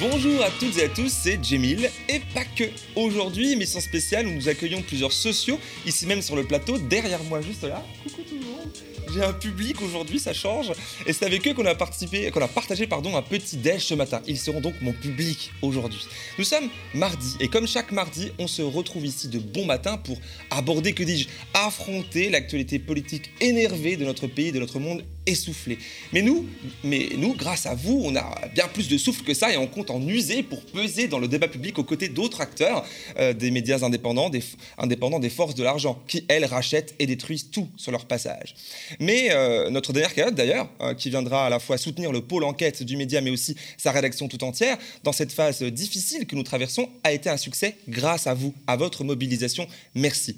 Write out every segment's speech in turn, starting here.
Bonjour à toutes et à tous, c'est Jemil et pas que. Aujourd'hui, émission spéciale où nous accueillons plusieurs sociaux, ici même sur le plateau, derrière moi juste là. Coucou tout le monde. J'ai un public aujourd'hui, ça change. Et c'est avec eux qu'on a participé, qu'on a partagé pardon, un petit déj ce matin. Ils seront donc mon public aujourd'hui. Nous sommes mardi et comme chaque mardi, on se retrouve ici de bon matin pour aborder, que dis-je, affronter l'actualité politique énervée de notre pays, de notre monde essoufflé. Mais nous, mais nous, grâce à vous, on a bien plus de souffle que ça et on compte en user pour peser dans le débat public aux côtés d'autres acteurs, euh, des médias indépendants des, indépendants des forces de l'argent, qui, elles, rachètent et détruisent tout sur leur passage. Mais euh, notre dernière cagnotte, d'ailleurs, euh, qui viendra à la fois soutenir le pôle enquête du média, mais aussi sa rédaction tout entière, dans cette phase difficile que nous traversons, a été un succès grâce à vous, à votre mobilisation. Merci.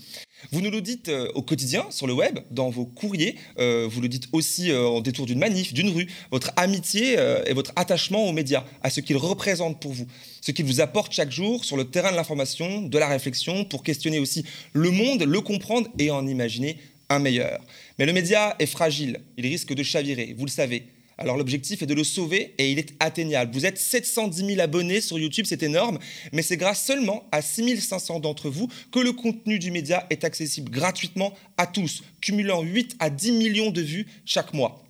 Vous nous le dites euh, au quotidien sur le web, dans vos courriers, euh, vous le dites aussi euh, en détour d'une manif, d'une rue, votre amitié et votre attachement aux médias, à ce qu'ils représentent pour vous, ce qu'ils vous apportent chaque jour sur le terrain de l'information, de la réflexion, pour questionner aussi le monde, le comprendre et en imaginer un meilleur. Mais le média est fragile, il risque de chavirer, vous le savez. Alors l'objectif est de le sauver et il est atteignable. Vous êtes 710 000 abonnés sur YouTube, c'est énorme, mais c'est grâce seulement à 6500 d'entre vous que le contenu du média est accessible gratuitement à tous, cumulant 8 à 10 millions de vues chaque mois.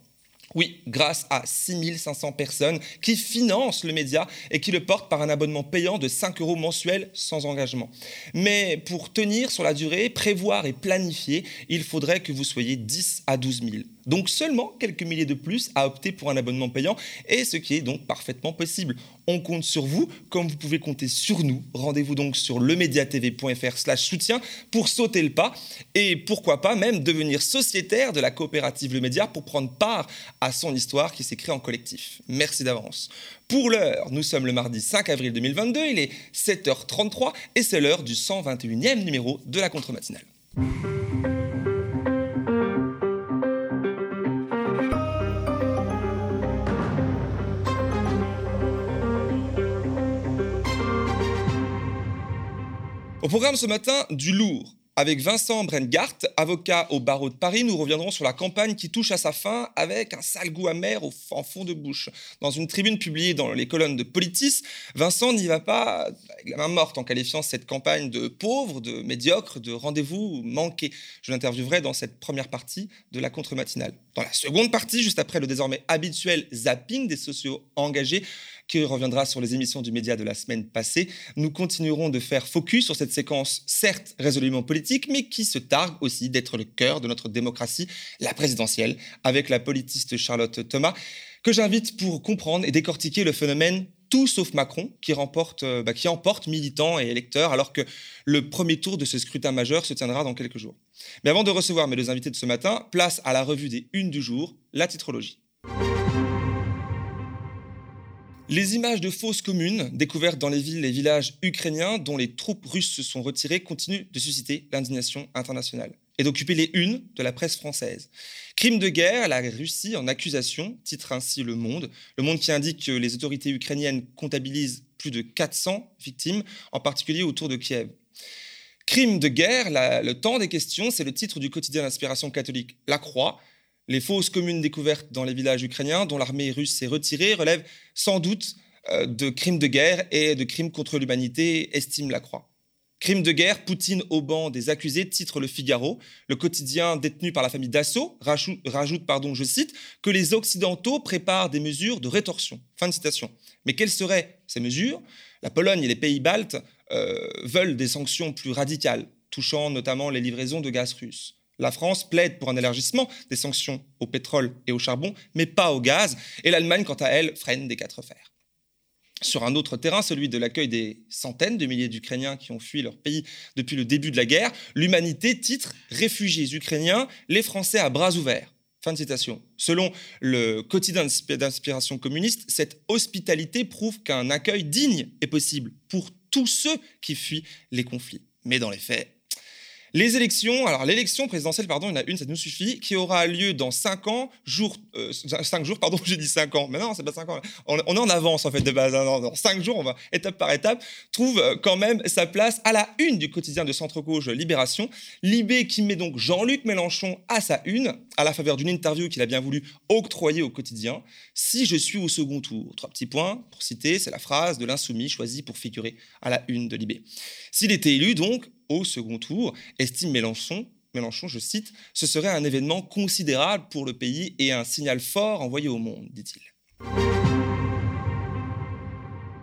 Oui, grâce à 6500 personnes qui financent le média et qui le portent par un abonnement payant de 5 euros mensuels sans engagement. Mais pour tenir sur la durée, prévoir et planifier, il faudrait que vous soyez 10 à 12 000. Donc seulement quelques milliers de plus à opter pour un abonnement payant, et ce qui est donc parfaitement possible. On compte sur vous, comme vous pouvez compter sur nous. Rendez-vous donc sur lemediatv.fr slash soutien pour sauter le pas, et pourquoi pas même devenir sociétaire de la coopérative Le Média pour prendre part à son histoire qui s'écrit en collectif. Merci d'avance. Pour l'heure, nous sommes le mardi 5 avril 2022, il est 7h33, et c'est l'heure du 121e numéro de la contre-matinale. Programme ce matin, du lourd. Avec Vincent Brengart, avocat au barreau de Paris, nous reviendrons sur la campagne qui touche à sa fin avec un sale goût amer au, en fond de bouche. Dans une tribune publiée dans les colonnes de Politis, Vincent n'y va pas avec la main morte en qualifiant cette campagne de pauvre, de médiocre, de rendez-vous manqué. Je l'interviewerai dans cette première partie de la contre-matinale. Dans la seconde partie, juste après le désormais habituel zapping des sociaux engagés, qui reviendra sur les émissions du média de la semaine passée. Nous continuerons de faire focus sur cette séquence, certes résolument politique, mais qui se targue aussi d'être le cœur de notre démocratie, la présidentielle, avec la politiste Charlotte Thomas, que j'invite pour comprendre et décortiquer le phénomène tout sauf Macron, qui, remporte, euh, bah, qui emporte militants et électeurs, alors que le premier tour de ce scrutin majeur se tiendra dans quelques jours. Mais avant de recevoir mes deux invités de ce matin, place à la revue des unes du jour, la titrologie. Les images de fausses communes découvertes dans les villes et villages ukrainiens dont les troupes russes se sont retirées continuent de susciter l'indignation internationale et d'occuper les unes de la presse française. Crime de guerre, la Russie en accusation, titre ainsi Le Monde. Le Monde qui indique que les autorités ukrainiennes comptabilisent plus de 400 victimes, en particulier autour de Kiev. Crime de guerre, le temps des questions, c'est le titre du quotidien d'inspiration catholique La Croix, les fausses communes découvertes dans les villages ukrainiens, dont l'armée russe s'est retirée, relèvent sans doute euh, de crimes de guerre et de crimes contre l'humanité, estime la Croix. Crimes de guerre, Poutine au banc des accusés, titre le Figaro. Le quotidien détenu par la famille Dassault rajoute, pardon, je cite, que les Occidentaux préparent des mesures de rétorsion. Fin de citation. Mais quelles seraient ces mesures? La Pologne et les pays baltes euh, veulent des sanctions plus radicales, touchant notamment les livraisons de gaz russe. La France plaide pour un élargissement des sanctions au pétrole et au charbon, mais pas au gaz. Et l'Allemagne, quant à elle, freine des quatre fers. Sur un autre terrain, celui de l'accueil des centaines de milliers d'Ukrainiens qui ont fui leur pays depuis le début de la guerre, l'humanité titre Réfugiés ukrainiens, les Français à bras ouverts. Fin de citation. Selon le quotidien d'inspiration communiste, cette hospitalité prouve qu'un accueil digne est possible pour tous ceux qui fuient les conflits. Mais dans les faits, Les élections, alors l'élection présidentielle, pardon, il y en a une, ça nous suffit, qui aura lieu dans 5 ans, jour, 5 jours, pardon, j'ai dit 5 ans, mais non, c'est pas 5 ans, on, est en avance en fait de base, hein. dans 5 jours, on va étape par étape, trouve quand même sa place à la une du quotidien de centre-gauche Libération. Libé qui met donc Jean-Luc Mélenchon à sa une, à la faveur d'une interview qu'il a bien voulu octroyer au quotidien. Si je suis au second tour, trois petits points, pour citer, c'est la phrase de l'insoumis choisi pour figurer à la une de Libé. S'il était élu, donc, au second tour, estime Mélenchon, Mélenchon, je cite, ce serait un événement considérable pour le pays et un signal fort envoyé au monde, dit-il.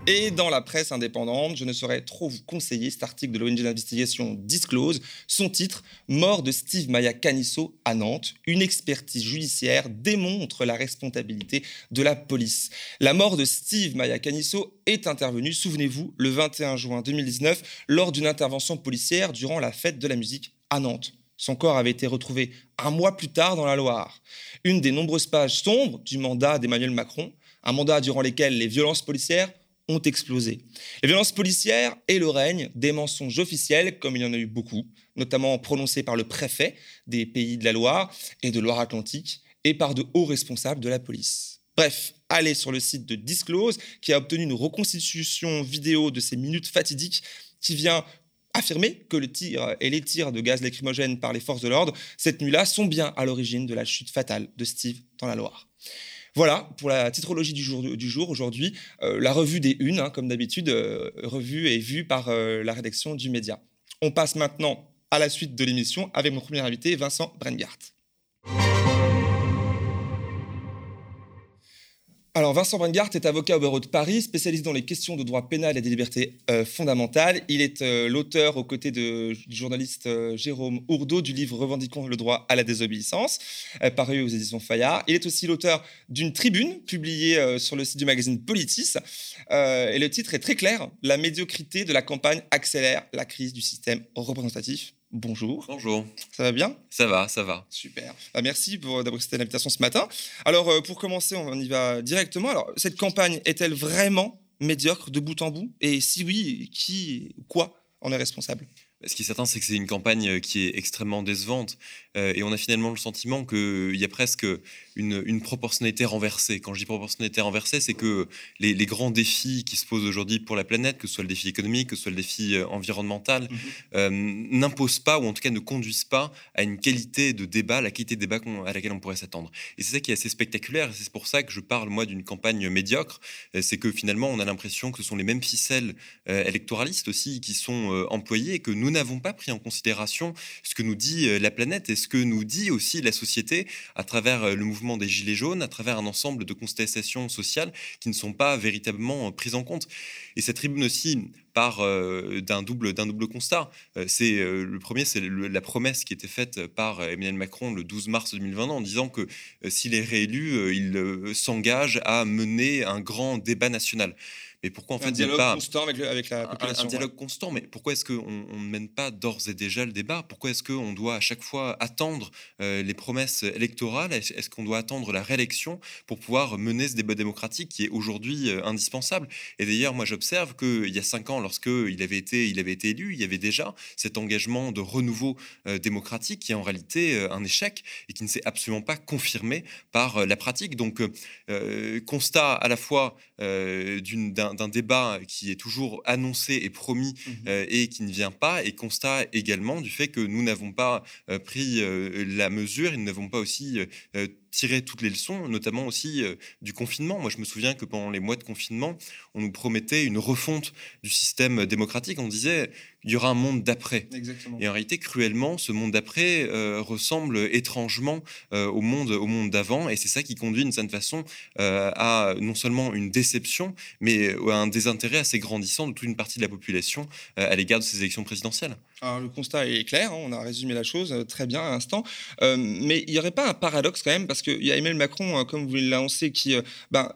Et dans la presse indépendante, je ne saurais trop vous conseiller cet article de l'ONG d'investigation Disclose. Son titre Mort de Steve Maya Canisso à Nantes. Une expertise judiciaire démontre la responsabilité de la police. La mort de Steve Maya Canisso est intervenue, souvenez-vous, le 21 juin 2019 lors d'une intervention policière durant la fête de la musique à Nantes. Son corps avait été retrouvé un mois plus tard dans la Loire. Une des nombreuses pages sombres du mandat d'Emmanuel Macron, un mandat durant lequel les violences policières ont explosé. Les violences policières et le règne des mensonges officiels, comme il y en a eu beaucoup, notamment prononcés par le préfet des pays de la Loire et de Loire-Atlantique, et par de hauts responsables de la police. Bref, allez sur le site de Disclose, qui a obtenu une reconstitution vidéo de ces minutes fatidiques, qui vient affirmer que le tir et les tirs de gaz lacrymogène par les forces de l'ordre cette nuit-là sont bien à l'origine de la chute fatale de Steve dans la Loire. Voilà pour la titrologie du jour, du jour aujourd'hui. Euh, la revue des unes, hein, comme d'habitude, euh, revue et vue par euh, la rédaction du média. On passe maintenant à la suite de l'émission avec mon premier invité, Vincent Brengart. Alors, Vincent Brengart est avocat au barreau de Paris, spécialisé dans les questions de droit pénal et des libertés euh, fondamentales. Il est euh, l'auteur, aux côtés du journaliste euh, Jérôme Ourdeau, du livre Revendiquons le droit à la désobéissance, paru aux éditions Fayard. Il est aussi l'auteur d'une tribune publiée sur le site du magazine Politis. et le titre est très clair La médiocrité de la campagne accélère la crise du système représentatif bonjour. Bonjour. Ça va bien? Ça va, ça va. Super. Bah, merci pour d'avoir accepté l'invitation ce matin. Alors, euh, pour commencer, on y va directement. Alors, cette campagne est-elle vraiment médiocre de bout en bout? Et si oui, qui, quoi en est responsable? Ce qui est certain, c'est que c'est une campagne euh, qui est extrêmement décevante euh, et on a finalement le sentiment qu'il y a presque une, proportionnalité renversée. Quand je dis proportionnalité renversée, c'est que les, grands défis qui se posent aujourd'hui pour la planète, que ce soit le défi économique, que ce soit le défi euh, environnemental, mhm. n'imposent pas ou en tout cas ne conduisent pas à une qualité de débat, la qualité de débat à laquelle on pourrait s'attendre. Et c'est ça qui est assez spectaculaire. C'est pour ça que je parle moi d'une campagne médiocre. c'est que finalement, on a l'impression que ce sont les mêmes ficelles électoralistes aussi qui sont employées et que nous nous n'avons pas pris en considération ce que nous dit euh, la planète et ce que nous dit aussi la société à travers euh, le mouvement des Gilets jaunes, à travers un ensemble de constatations sociales qui ne sont pas véritablement euh, prises en compte. Et cette tribune aussi part d'un double, double constat. c'est le premier, c'est la promesse qui était faite par Emmanuel Macron le 12 mars 2020 en disant que s'il est réélu, il s'engage à mener un grand débat national. Mais pourquoi en fait un dialogue constant avec, avec, la population Un, dialogue constant, mais pourquoi est-ce qu'on ne mène pas d'ores et déjà le débat? Pourquoi est-ce qu'on doit à chaque fois attendre euh, les promesses électorales? Est-ce qu'on doit attendre la réélection pour pouvoir mener ce débat démocratique qui est aujourd'hui euh, indispensable? Et d'ailleurs, moi j'observe qu'il y a cinq ans, lorsqu'il avait, été, il avait été élu, il y avait déjà cet engagement de renouveau euh, démocratique qui est en réalité un échec et qui ne s'est absolument pas confirmé par la pratique. Donc, constat à la fois d'un d'un débat qui est toujours annoncé et promis mmh euh, et qui ne vient pas, et constat également du fait que nous n'avons pas euh, pris euh, la mesure. Et nous n'avons pas aussi tiré toutes les leçons, notamment aussi du confinement. Moi, je me souviens que pendant les mois de confinement, on nous promettait une refonte du système démocratique. On disait il y aura un monde d'après. Et en réalité, cruellement, ce monde d'après euh, ressemble étrangement euh, au monde, au monde d'avant. Et c'est ça qui conduit d'une certaine façon euh, à non seulement une déception, mais à un désintérêt assez grandissant de toute une partie de la population à l'égard de ces élections présidentielles. Alors, le constat est clair, hein, on a résumé la chose très bien à l'instant. mais il n'y aurait pas un paradoxe quand même, parce qu'il y a Emmanuel Macron, comme vous l'annoncez, qui. Ben,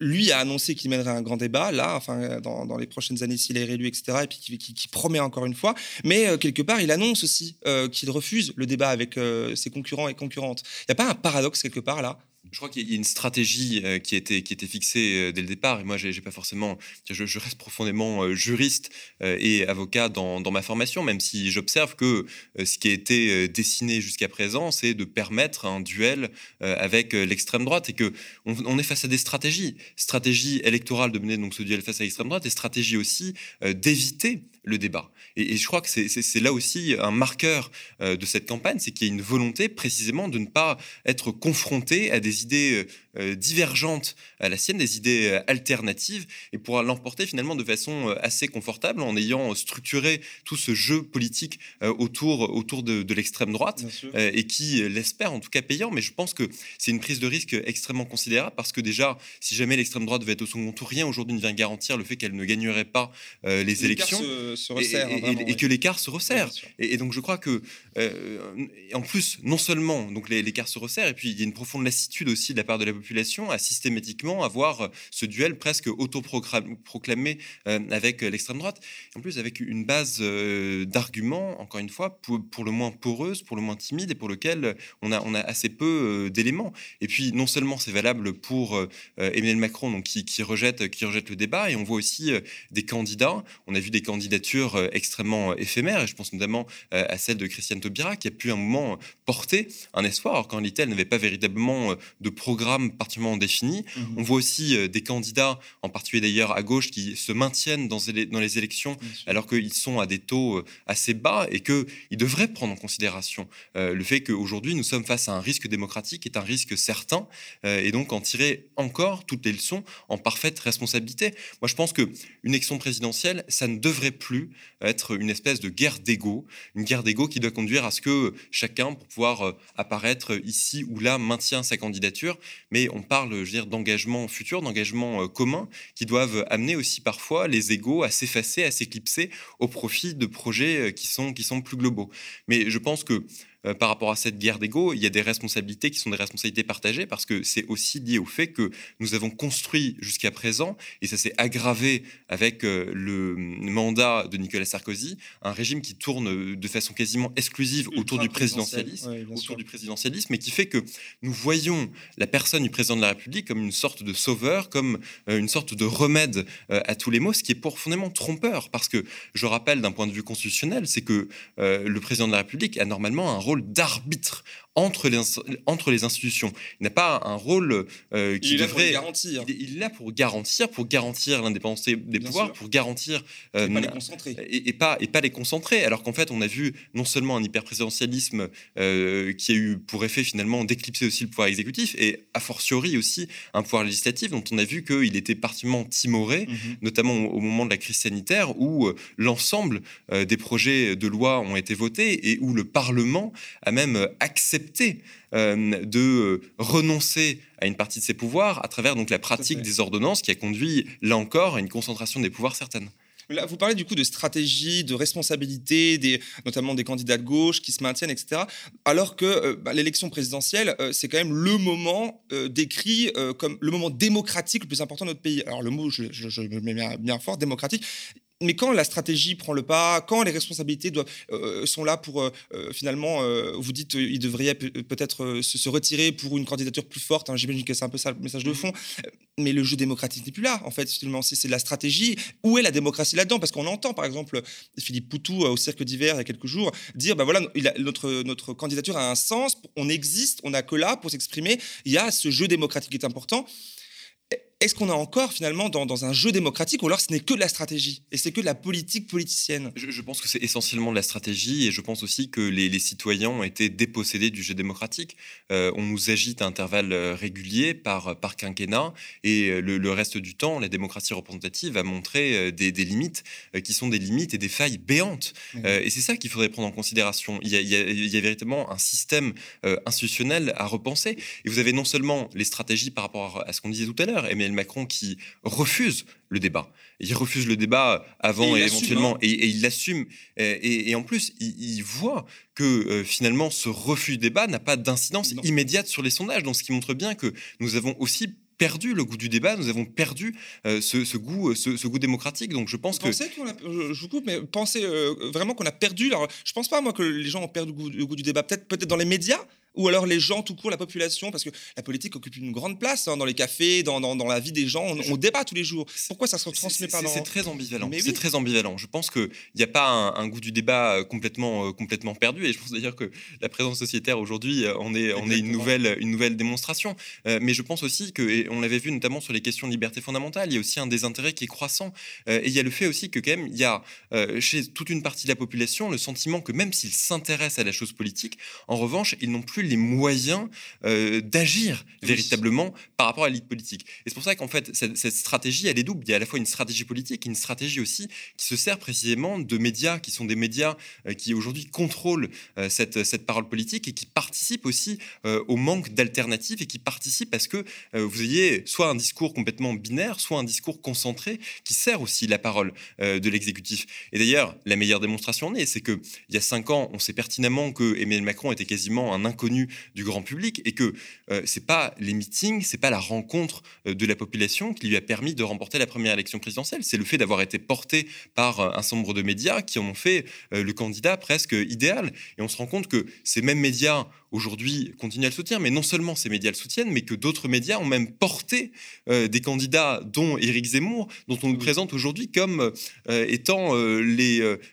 lui a annoncé qu'il mènerait un grand débat, là, enfin, dans, les prochaines années s'il est réélu, etc., et puis qui, promet encore une fois. Mais euh, quelque part, il annonce aussi euh, qu'il refuse le débat avec euh, ses concurrents et concurrentes. Il n'y a pas un paradoxe quelque part là? Je crois qu'il y a une stratégie euh, qui, était, qui fixée euh, dès le départ. Et moi, j'ai pas forcément. Je, reste profondément euh, juriste et avocat dans, dans, ma formation, même si j'observe que ce qui a été dessiné jusqu'à présent, c'est de permettre un duel avec l'extrême droite et que on, est face à des stratégies. Stratégie électorale de mener donc ce duel face à l'extrême droite et stratégie aussi d'éviter le débat. Et, je crois que c'est là aussi un marqueur de cette campagne, c'est qu'il y a une volonté précisément de ne pas être confronté à des idées euh, euh, divergentes à la sienne, des idées euh, alternatives, et pour l'emporter finalement de façon assez confortable en ayant structuré tout ce jeu politique autour, autour de, l'extrême droite, et qui l'espère en tout cas payant. Mais je pense que c'est une prise de risque extrêmement considérable parce que déjà, si jamais l'extrême droite devait être au second tour, rien aujourd'hui ne vient garantir le fait qu'elle ne gagnerait pas les élections et, que l'écart se resserre. Et, donc je crois que, en plus, non seulement donc l'écart se resserre, et puis il y a une profonde lassitude aussi de la part de la à systématiquement avoir euh, ce duel presque autoproclamé euh, avec euh, l'extrême droite. En plus, avec une base d'arguments, encore une fois, pour, le moins poreuse, pour le moins timide et pour lequel on a, assez peu d'éléments. Et puis, non seulement c'est valable pour Emmanuel Macron, donc, qui, rejette, qui rejette le débat, et on voit aussi des candidats. On a vu des candidatures extrêmement éphémères, et je pense notamment à celle de Christiane Taubira, qui a pu un moment porter un espoir, alors qu'en réalité, n'avait pas véritablement de programme particulièrement défini. Mhm. On voit aussi euh, des candidats, en particulier d'ailleurs à gauche, qui se maintiennent dans, dans les élections alors qu'ils sont à des taux euh, assez bas et qu'ils devraient prendre en considération euh, le fait qu'aujourd'hui nous sommes face à un risque démocratique qui est un risque certain et donc en tirer encore toutes les leçons en parfaite responsabilité. Moi je pense que une élection présidentielle, ça ne devrait plus être une espèce de guerre d'ego, une guerre d'ego qui doit conduire à ce que chacun, pour pouvoir apparaître ici ou là, maintient sa candidature, mais on parle, je veux dire, d'engagements futurs, d'engagements euh, communs qui doivent amener aussi parfois les égaux à s'effacer, à s'éclipser au profit de projets euh, qui sont, qui sont plus globaux. Mais je pense que euh, par rapport à cette guerre d'ego, il y a des responsabilités qui sont des responsabilités partagées parce que c'est aussi lié au fait que nous avons construit jusqu'à présent, et ça s'est aggravé avec euh, le mandat de Nicolas Sarkozy, un régime qui tourne de façon quasiment exclusive autour du présidentialisme, autour du présidentialisme, et qui fait que nous voyons la personne du président de la République comme une sorte de sauveur, comme euh, une sorte de remède à tous les maux, ce qui est profondément trompeur, parce que je rappelle d'un point de vue constitutionnel, c'est que le président de la République a normalement un d'arbitre entre les, entre les institutions. Il n'a pas un rôle euh, qui il devrait. garantir. Il, est là pour garantir, pour garantir l'indépendance des pouvoirs, pour garantir. Euh, et pas les concentrer. Et, pas, et pas les concentrer. Alors qu'en fait, on a vu non seulement un hyper-présidentialisme euh, qui a eu pour effet finalement d'éclipser aussi le pouvoir exécutif, et a fortiori aussi un pouvoir législatif dont on a vu qu'il était particulièrement timoré, mhm. notamment au, moment de la crise sanitaire, où l'ensemble des projets de loi ont été votés et où le Parlement a même accepté euh, de euh, renoncer à une partie de ses pouvoirs à travers donc la pratique des ordonnances qui a conduit là encore à une concentration des pouvoirs certaine. Là, vous parlez du coup de stratégie, de responsabilité, des, notamment des candidats de gauche qui se maintiennent, etc. Alors que euh, bah, l'élection présidentielle, c'est quand même le moment décrit comme le moment démocratique le plus important de notre pays. Alors le mot, je, je, me mets bien, bien fort, démocratique mais quand la stratégie prend le pas, quand les responsabilités doivent, euh, sont là pour euh, euh, finalement, vous dites il devrait peut-être se, retirer pour une candidature plus forte. Hein, J'imagine que c'est un peu ça le message de mmh. fond. Mais le jeu démocratique n'est plus là, en fait. Finalement, c'est la stratégie. Où est la démocratie là-dedans? Parce qu'on entend, par exemple, Philippe Poutou au Cirque d'hiver il y a quelques jours dire ben voilà, il a, notre, notre candidature a un sens, on existe, on n'a que là pour s'exprimer. Il y a ce jeu démocratique qui est important est-ce qu'on est encore finalement dans, un jeu démocratique ou alors ce n'est que de la stratégie et c'est que de la politique politicienne? Je, pense que c'est essentiellement de la stratégie et je pense aussi que les, citoyens ont été dépossédés du jeu démocratique. Euh, on nous agite à intervalles euh, réguliers par, par quinquennat et euh, le, reste du temps, la démocratie représentative a montré des, limites qui sont des limites et des failles béantes. et c'est ça qu'il faudrait prendre en considération. Il y a, véritablement un système institutionnel à repenser. Et vous avez non seulement les stratégies par rapport à ce qu'on disait tout à l'heure, Macron qui refuse le débat. Il refuse le débat avant et, éventuellement, hein. et, il l'assume. Et, en plus, il, voit que euh, finalement, ce refus de débat n'a pas d'incidence immédiate sur les sondages. Donc, ce qui montre bien que nous avons aussi perdu le goût du débat, nous avons perdu euh, ce, goût, ce, goût démocratique. Donc je pense que. je, vous coupe, mais pensez euh, vraiment qu'on a perdu. Alors, je pense pas moi que les gens ont perdu le goût, du débat. Peut-être, peut-être dans les médias, ou alors les gens tout court, la population, parce que la politique occupe une grande place hein, dans les cafés, dans, dans, la vie des gens, on, débat tous les jours. Pourquoi ça se transmet pas dans... C'est très ambivalent. C'est très ambivalent. Je pense qu'il n'y a pas un, goût du débat euh, complètement, euh, complètement perdu, et je pense d'ailleurs que la présence sociétaire aujourd'hui euh, on est, on est une, nouvelle, une nouvelle démonstration. mais je pense aussi que, et on l'avait vu notamment sur les questions de liberté fondamentale, il y a aussi un désintérêt qui est croissant. et il y a le fait aussi que quand même, il y a chez toute une partie de la population le sentiment que même s'ils s'intéressent à la chose politique, en revanche, ils n'ont plus les moyens euh, d'agir véritablement par rapport à l'élite politique. Et c'est pour ça qu'en fait, cette, stratégie, elle est double. Il y a à la fois une stratégie politique et une stratégie aussi qui se sert précisément de médias qui sont des médias euh, qui aujourd'hui contrôlent euh, cette, cette parole politique et qui participent aussi au manque d'alternatives et qui participent à ce que vous ayez soit un discours complètement binaire, soit un discours concentré qui sert aussi la parole de l'exécutif. Et d'ailleurs, la meilleure démonstration en est, c'est qu'il y a cinq ans, on sait pertinemment que Emmanuel Macron était quasiment un inconnu du grand public et que euh, c'est pas les meetings, c'est pas la rencontre euh, de la population qui lui a permis de remporter la première élection présidentielle. C'est le fait d'avoir été porté par euh, un certain nombre de médias qui en ont fait le candidat presque idéal. Et on se rend compte que ces mêmes médias aujourd'hui continuent à le soutenir, mais non seulement ces médias le soutiennent, mais que d'autres médias ont même porté des candidats, dont Éric Zemmour, dont on nous présente aujourd'hui comme étant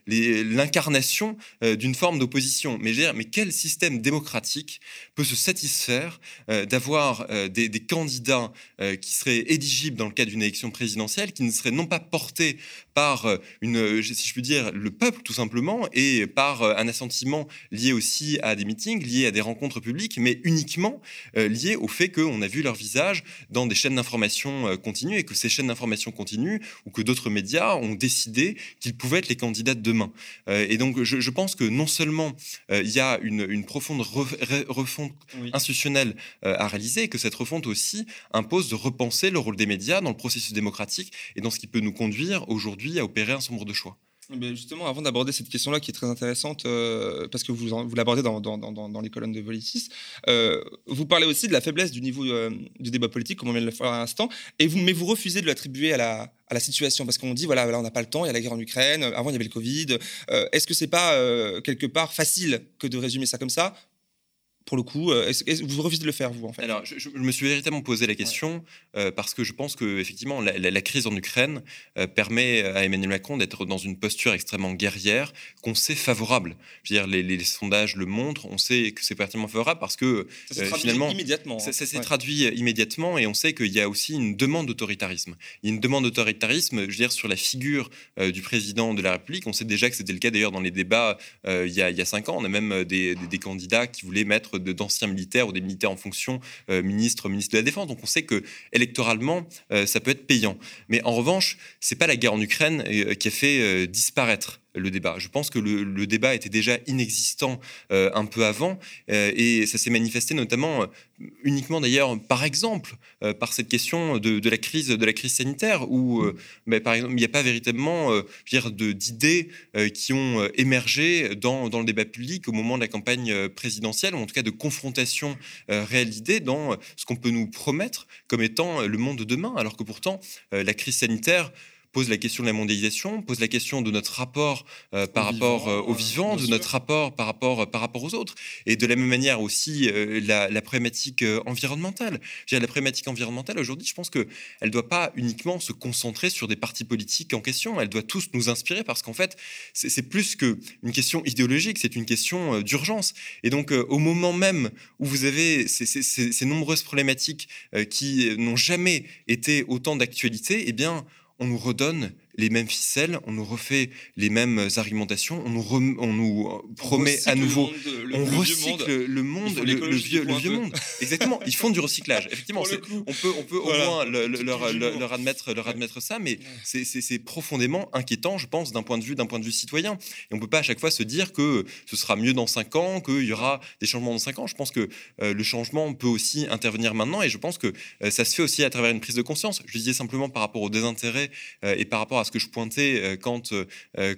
l'incarnation d'une forme d'opposition. Mais, mais quel système démocratique peut se satisfaire euh, d'avoir euh, des, candidats euh, qui seraient éligibles dans le cadre d'une élection présidentielle, qui ne seraient non pas portés par une, si je puis dire, le peuple tout simplement, et par un assentiment lié aussi à des meetings, lié à des rencontres publiques, mais uniquement lié au fait qu'on a vu leur visage dans des chaînes d'information continues et que ces chaînes d'information continues ou que d'autres médias ont décidé qu'ils pouvaient être les candidats de demain. et donc je, pense que non seulement il y a une, une profonde refonte institutionnelle euh, à réaliser et que cette refonte aussi impose de repenser le rôle des médias dans le processus démocratique et dans ce qui peut nous conduire aujourd'hui à opérer un sombre de choix. Mais justement, avant d'aborder cette question-là qui est très intéressante, euh, parce que vous, l'abordez dans, les colonnes de Volitis, euh, vous parlez aussi de la faiblesse du niveau du débat politique, comme on vient de le faire à l'instant, mais vous refusez de l'attribuer à la, situation, parce qu'on dit, voilà, on n'a pas le temps, il y a la guerre en Ukraine, avant il y avait le Covid. Est-ce que c'est pas quelque part facile que de résumer ça comme ça pour le coup euh, Vous refusez de le faire, vous, en fait? Alors, je, me suis véritablement posé la question euh, parce que je pense que effectivement, la, crise en Ukraine euh, permet à Emmanuel Macron d'être dans une posture extrêmement guerrière qu'on sait favorable. Je veux dire, les, sondages le montrent, on sait que c'est particulièrement favorable parce que ça finalement, immédiatement. Ça, s'est traduit immédiatement et on sait qu'il y a aussi une demande d'autoritarisme. Il y a une demande d'autoritarisme, je veux dire, sur la figure du président de la République. On sait déjà que c'était le cas d'ailleurs dans les débats il, y a, cinq ans. On a même des candidats qui voulaient mettre d'anciens militaires ou des militaires en fonction, euh, ministre, ministre de la Défense. Donc on sait que électoralement, euh, ça peut être payant. Mais en revanche, c'est pas la guerre en Ukraine euh, qui a fait disparaître le débat. Je pense que le, débat était déjà inexistant euh, un peu avant euh, et ça s'est manifesté notamment euh, uniquement d'ailleurs par exemple par cette question de, la crise de la crise sanitaire où bah, par exemple il n'y a pas véritablement d'idées qui ont émergé dans, dans, le débat public au moment de la campagne présidentielle ou en tout cas de confrontation réelle d'idées dans ce qu'on peut nous promettre comme étant le monde de demain alors que pourtant la crise sanitaire pose la question de la mondialisation, pose la question de notre rapport euh, par rapport euh, aux vivants, de notre rapport par rapport, euh, par rapport aux autres, et de la même manière aussi la, problématique environnementale. la problématique environnementale aujourd'hui, je pense qu'elle ne doit pas uniquement se concentrer sur des partis politiques en question, elle doit tous nous inspirer parce qu'en fait, c'est plus qu'une question idéologique, c'est une question d'urgence. Et donc, au moment même où vous avez ces, ces nombreuses problématiques qui n'ont jamais été autant d'actualité, eh bien, on nous redonne les mêmes ficelles, on nous refait les mêmes argumentations, on nous, on nous promet à nouveau, on recycle le monde, le, vieux, le vieux monde. Exactement, ils font du recyclage. Effectivement, on peut, on peut au moins leur, admettre, leur admettre ça, mais c'est profondément inquiétant, je pense, d'un point de vue, d'un point de vue citoyen. Et on peut pas à chaque fois se dire que ce sera mieux dans cinq ans, qu'il y aura des changements dans cinq ans. Je pense que euh, le changement peut aussi intervenir maintenant, et je pense que euh, ça se fait aussi à travers une prise de conscience. Je disais simplement par rapport au désintérêt euh, et par rapport à ce que je pointais quant,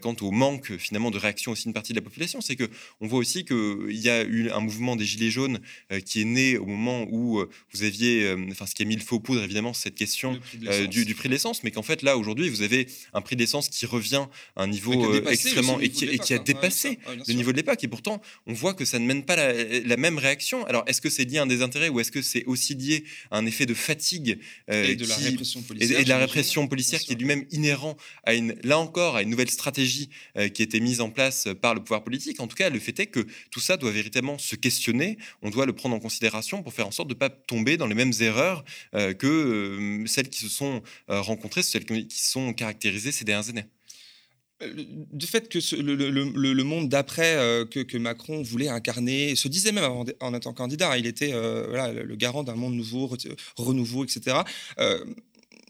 quant au manque finalement de réaction aussi d'une partie de la population, c'est que on voit aussi qu'il y a eu un mouvement des Gilets jaunes qui est né au moment où vous aviez, enfin ce qui a mis le feu aux poudres évidemment, cette question du, du, prix de l'essence, mais qu'en fait là aujourd'hui vous avez un prix d'essence qui revient à un niveau extrêmement et qui, a hein. dépassé le niveau de l'époque. Et pourtant, on voit que ça ne mène pas la, même réaction. Alors, est-ce que c'est lié à un désintérêt ou est-ce que c'est aussi lié à un effet de fatigue euh, et de la répression policière, et, de la répression policière qui est lui-même inhérent à une, là encore, à une nouvelle stratégie euh, qui a été mise en place par le pouvoir politique. En tout cas, le fait est que tout ça doit véritablement se questionner. On doit le prendre en considération pour faire en sorte de ne pas tomber dans les mêmes erreurs euh, que celles qui se sont rencontrées, celles qui sont caractérisées ces dernières années. Euh, du fait que le, monde d'après euh, que, Macron voulait incarner, se disait même en étant candidat, il était euh, le garant d'un monde nouveau, renouveau, etc.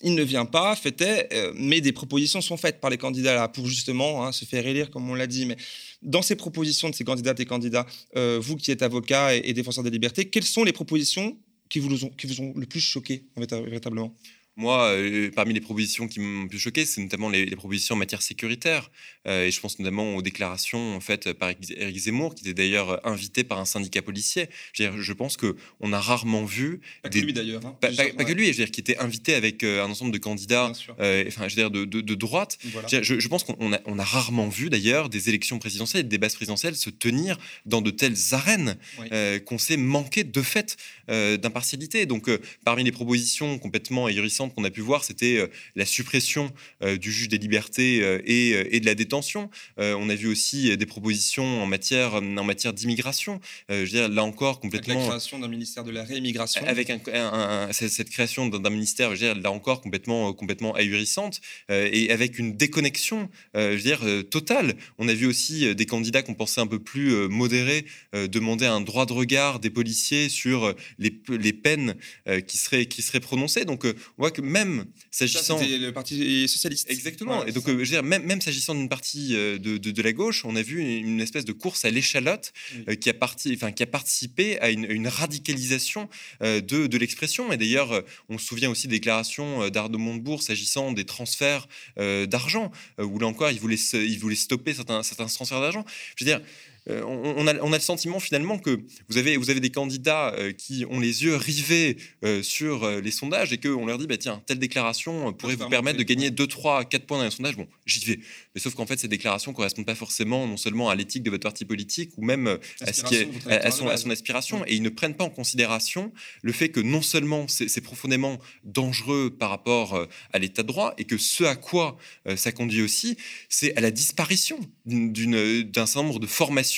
il ne vient pas, fêtait, mais des propositions sont faites par les candidats là pour justement hein, se faire élire, comme on l'a dit. Mais dans ces propositions de ces candidates et candidats, vous qui êtes avocat et, défenseur des libertés, quelles sont les propositions qui vous ont, qui vous ont le plus choqué véritablement? Moi, euh, parmi les propositions qui m'ont plus choqué, c'est notamment les, propositions en matière sécuritaire. Euh, et je pense notamment aux déclarations faites par Éric Zemmour, qui était d'ailleurs invité par un syndicat policier. Je, dire, je pense qu'on a rarement vu. Pas que lui d'ailleurs. Hein, pas, que lui, je veux dire, qui était invité avec euh, un ensemble de candidats, enfin, je veux dire, de, de, droite. Je, pense qu'on a, on a, rarement vu d'ailleurs des élections présidentielles, des bases présidentielles se tenir dans de telles arènes qu'on s'est manqué de fait d'impartialité. Donc, parmi les propositions complètement ahurissantes qu'on a pu voir, c'était euh, la suppression euh, du juge des libertés euh, et, de la détention. on a vu aussi des propositions en matière, en matière d'immigration. je veux dire, là encore, complètement. Avec la création d'un ministère de la réimmigration. Avec cette création d'un ministère, je veux dire, là encore, complètement, complètement ahurissante et avec une déconnexion, je veux dire, totale. On a vu aussi des candidats qu'on pensait un peu plus modérés demander un droit de regard des policiers sur les, les peines qui, seraient, qui seraient prononcées. Donc, on voit que même s'agissant. Le Parti socialiste. Exactement. et donc, euh, je veux dire, même, même s'agissant d'une partie euh, de, de, la gauche, on a vu une, espèce de course à l'échalote euh, qui, a parti, enfin, qui a participé à une, radicalisation de, de l'expression. Et d'ailleurs, on se souvient aussi des déclarations d'Arnaud Montebourg s'agissant des transferts d'argent, où là encore, il voulait, il voulait stopper certains, certains transferts d'argent. Je veux dire, euh, on, a, le sentiment finalement que vous avez, vous avez des candidats euh, qui ont les yeux rivés euh, sur les sondages et qu'on leur dit bah, tiens, telle déclaration pourrait vous permettre de gagner 2, 3, 4 points dans les sondages. Bon, j'y vais. Mais sauf qu'en fait, ces déclarations ne correspondent pas forcément non seulement à l'éthique de votre parti politique ou même à, ce qui est, à, son, aspiration. Et ils ne prennent pas en considération le fait que non seulement c'est profondément dangereux par rapport à l'état de droit et que ce à quoi ça conduit aussi, c'est à la disparition d'un certain nombre de formations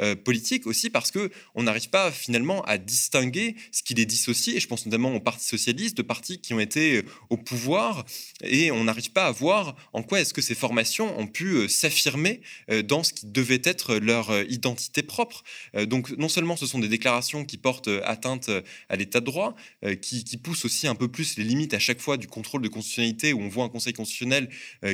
euh, politique aussi parce que on n'arrive pas finalement à distinguer ce qui les dissocie. Et je pense notamment au Parti socialiste, de partis qui ont été euh, au pouvoir, et on n'arrive pas à voir en quoi est-ce que ces formations ont pu euh, s'affirmer dans ce qui devait être leur identité propre. donc non seulement ce sont des déclarations qui portent atteinte à l'état de droit, qui, qui, poussent aussi un peu plus les limites à chaque fois du contrôle de constitutionnalité, où on voit un Conseil constitutionnel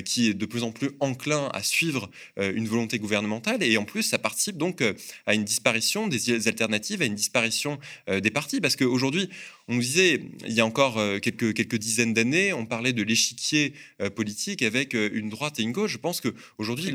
qui est de plus en plus enclin à suivre une volonté gouvernementale, et en plus ça participe donc euh, à une disparition des alternatives, à une disparition euh, des partis. Parce qu'aujourd'hui, on disait, il y a encore euh, quelques, quelques dizaines d'années, on parlait de l'échiquier politique avec une droite et une gauche. Je pense qu'aujourd'hui,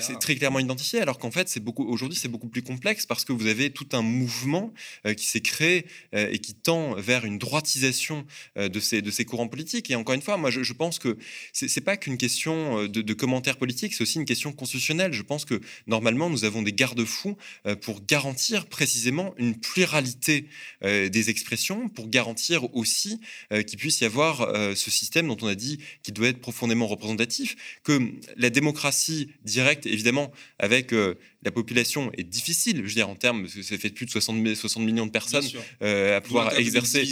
c'est très clairement identifié, alors qu'en fait, aujourd'hui, c'est beaucoup plus complexe parce que vous avez tout un mouvement qui s'est créé et qui tend vers une droitisation de, ces, de ces courants politiques. Et encore une fois, moi, je, pense que c'est pas qu'une question de, de commentaires politiques, c'est aussi une question constitutionnelle. Je pense que normalement, nous avons des garde-fous euh, pour garantir précisément une pluralité euh, des expressions, pour garantir aussi euh, qu'il puisse y avoir ce système dont on a dit qu'il doit être profondément représentatif, que la démocratie directe, évidemment, avec la population est difficile, je veux dire, en termes, parce que ça fait plus de 60, 60 millions de personnes à pouvoir exercer,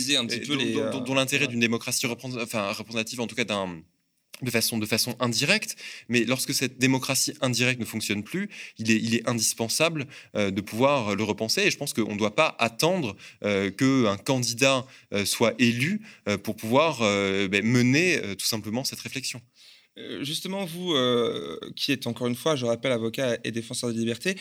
dont, l'intérêt d'une démocratie représentative, en tout cas d'un de façon, de façon indirecte, mais lorsque cette démocratie indirecte ne fonctionne plus, il est, indispensable euh, de pouvoir le repenser. Et je pense qu'on ne doit pas attendre euh, qu'un candidat euh, soit élu pour pouvoir ben, mener tout simplement cette réflexion. Justement, vous, qui êtes encore une fois, je rappelle, avocat et défenseur des libertés,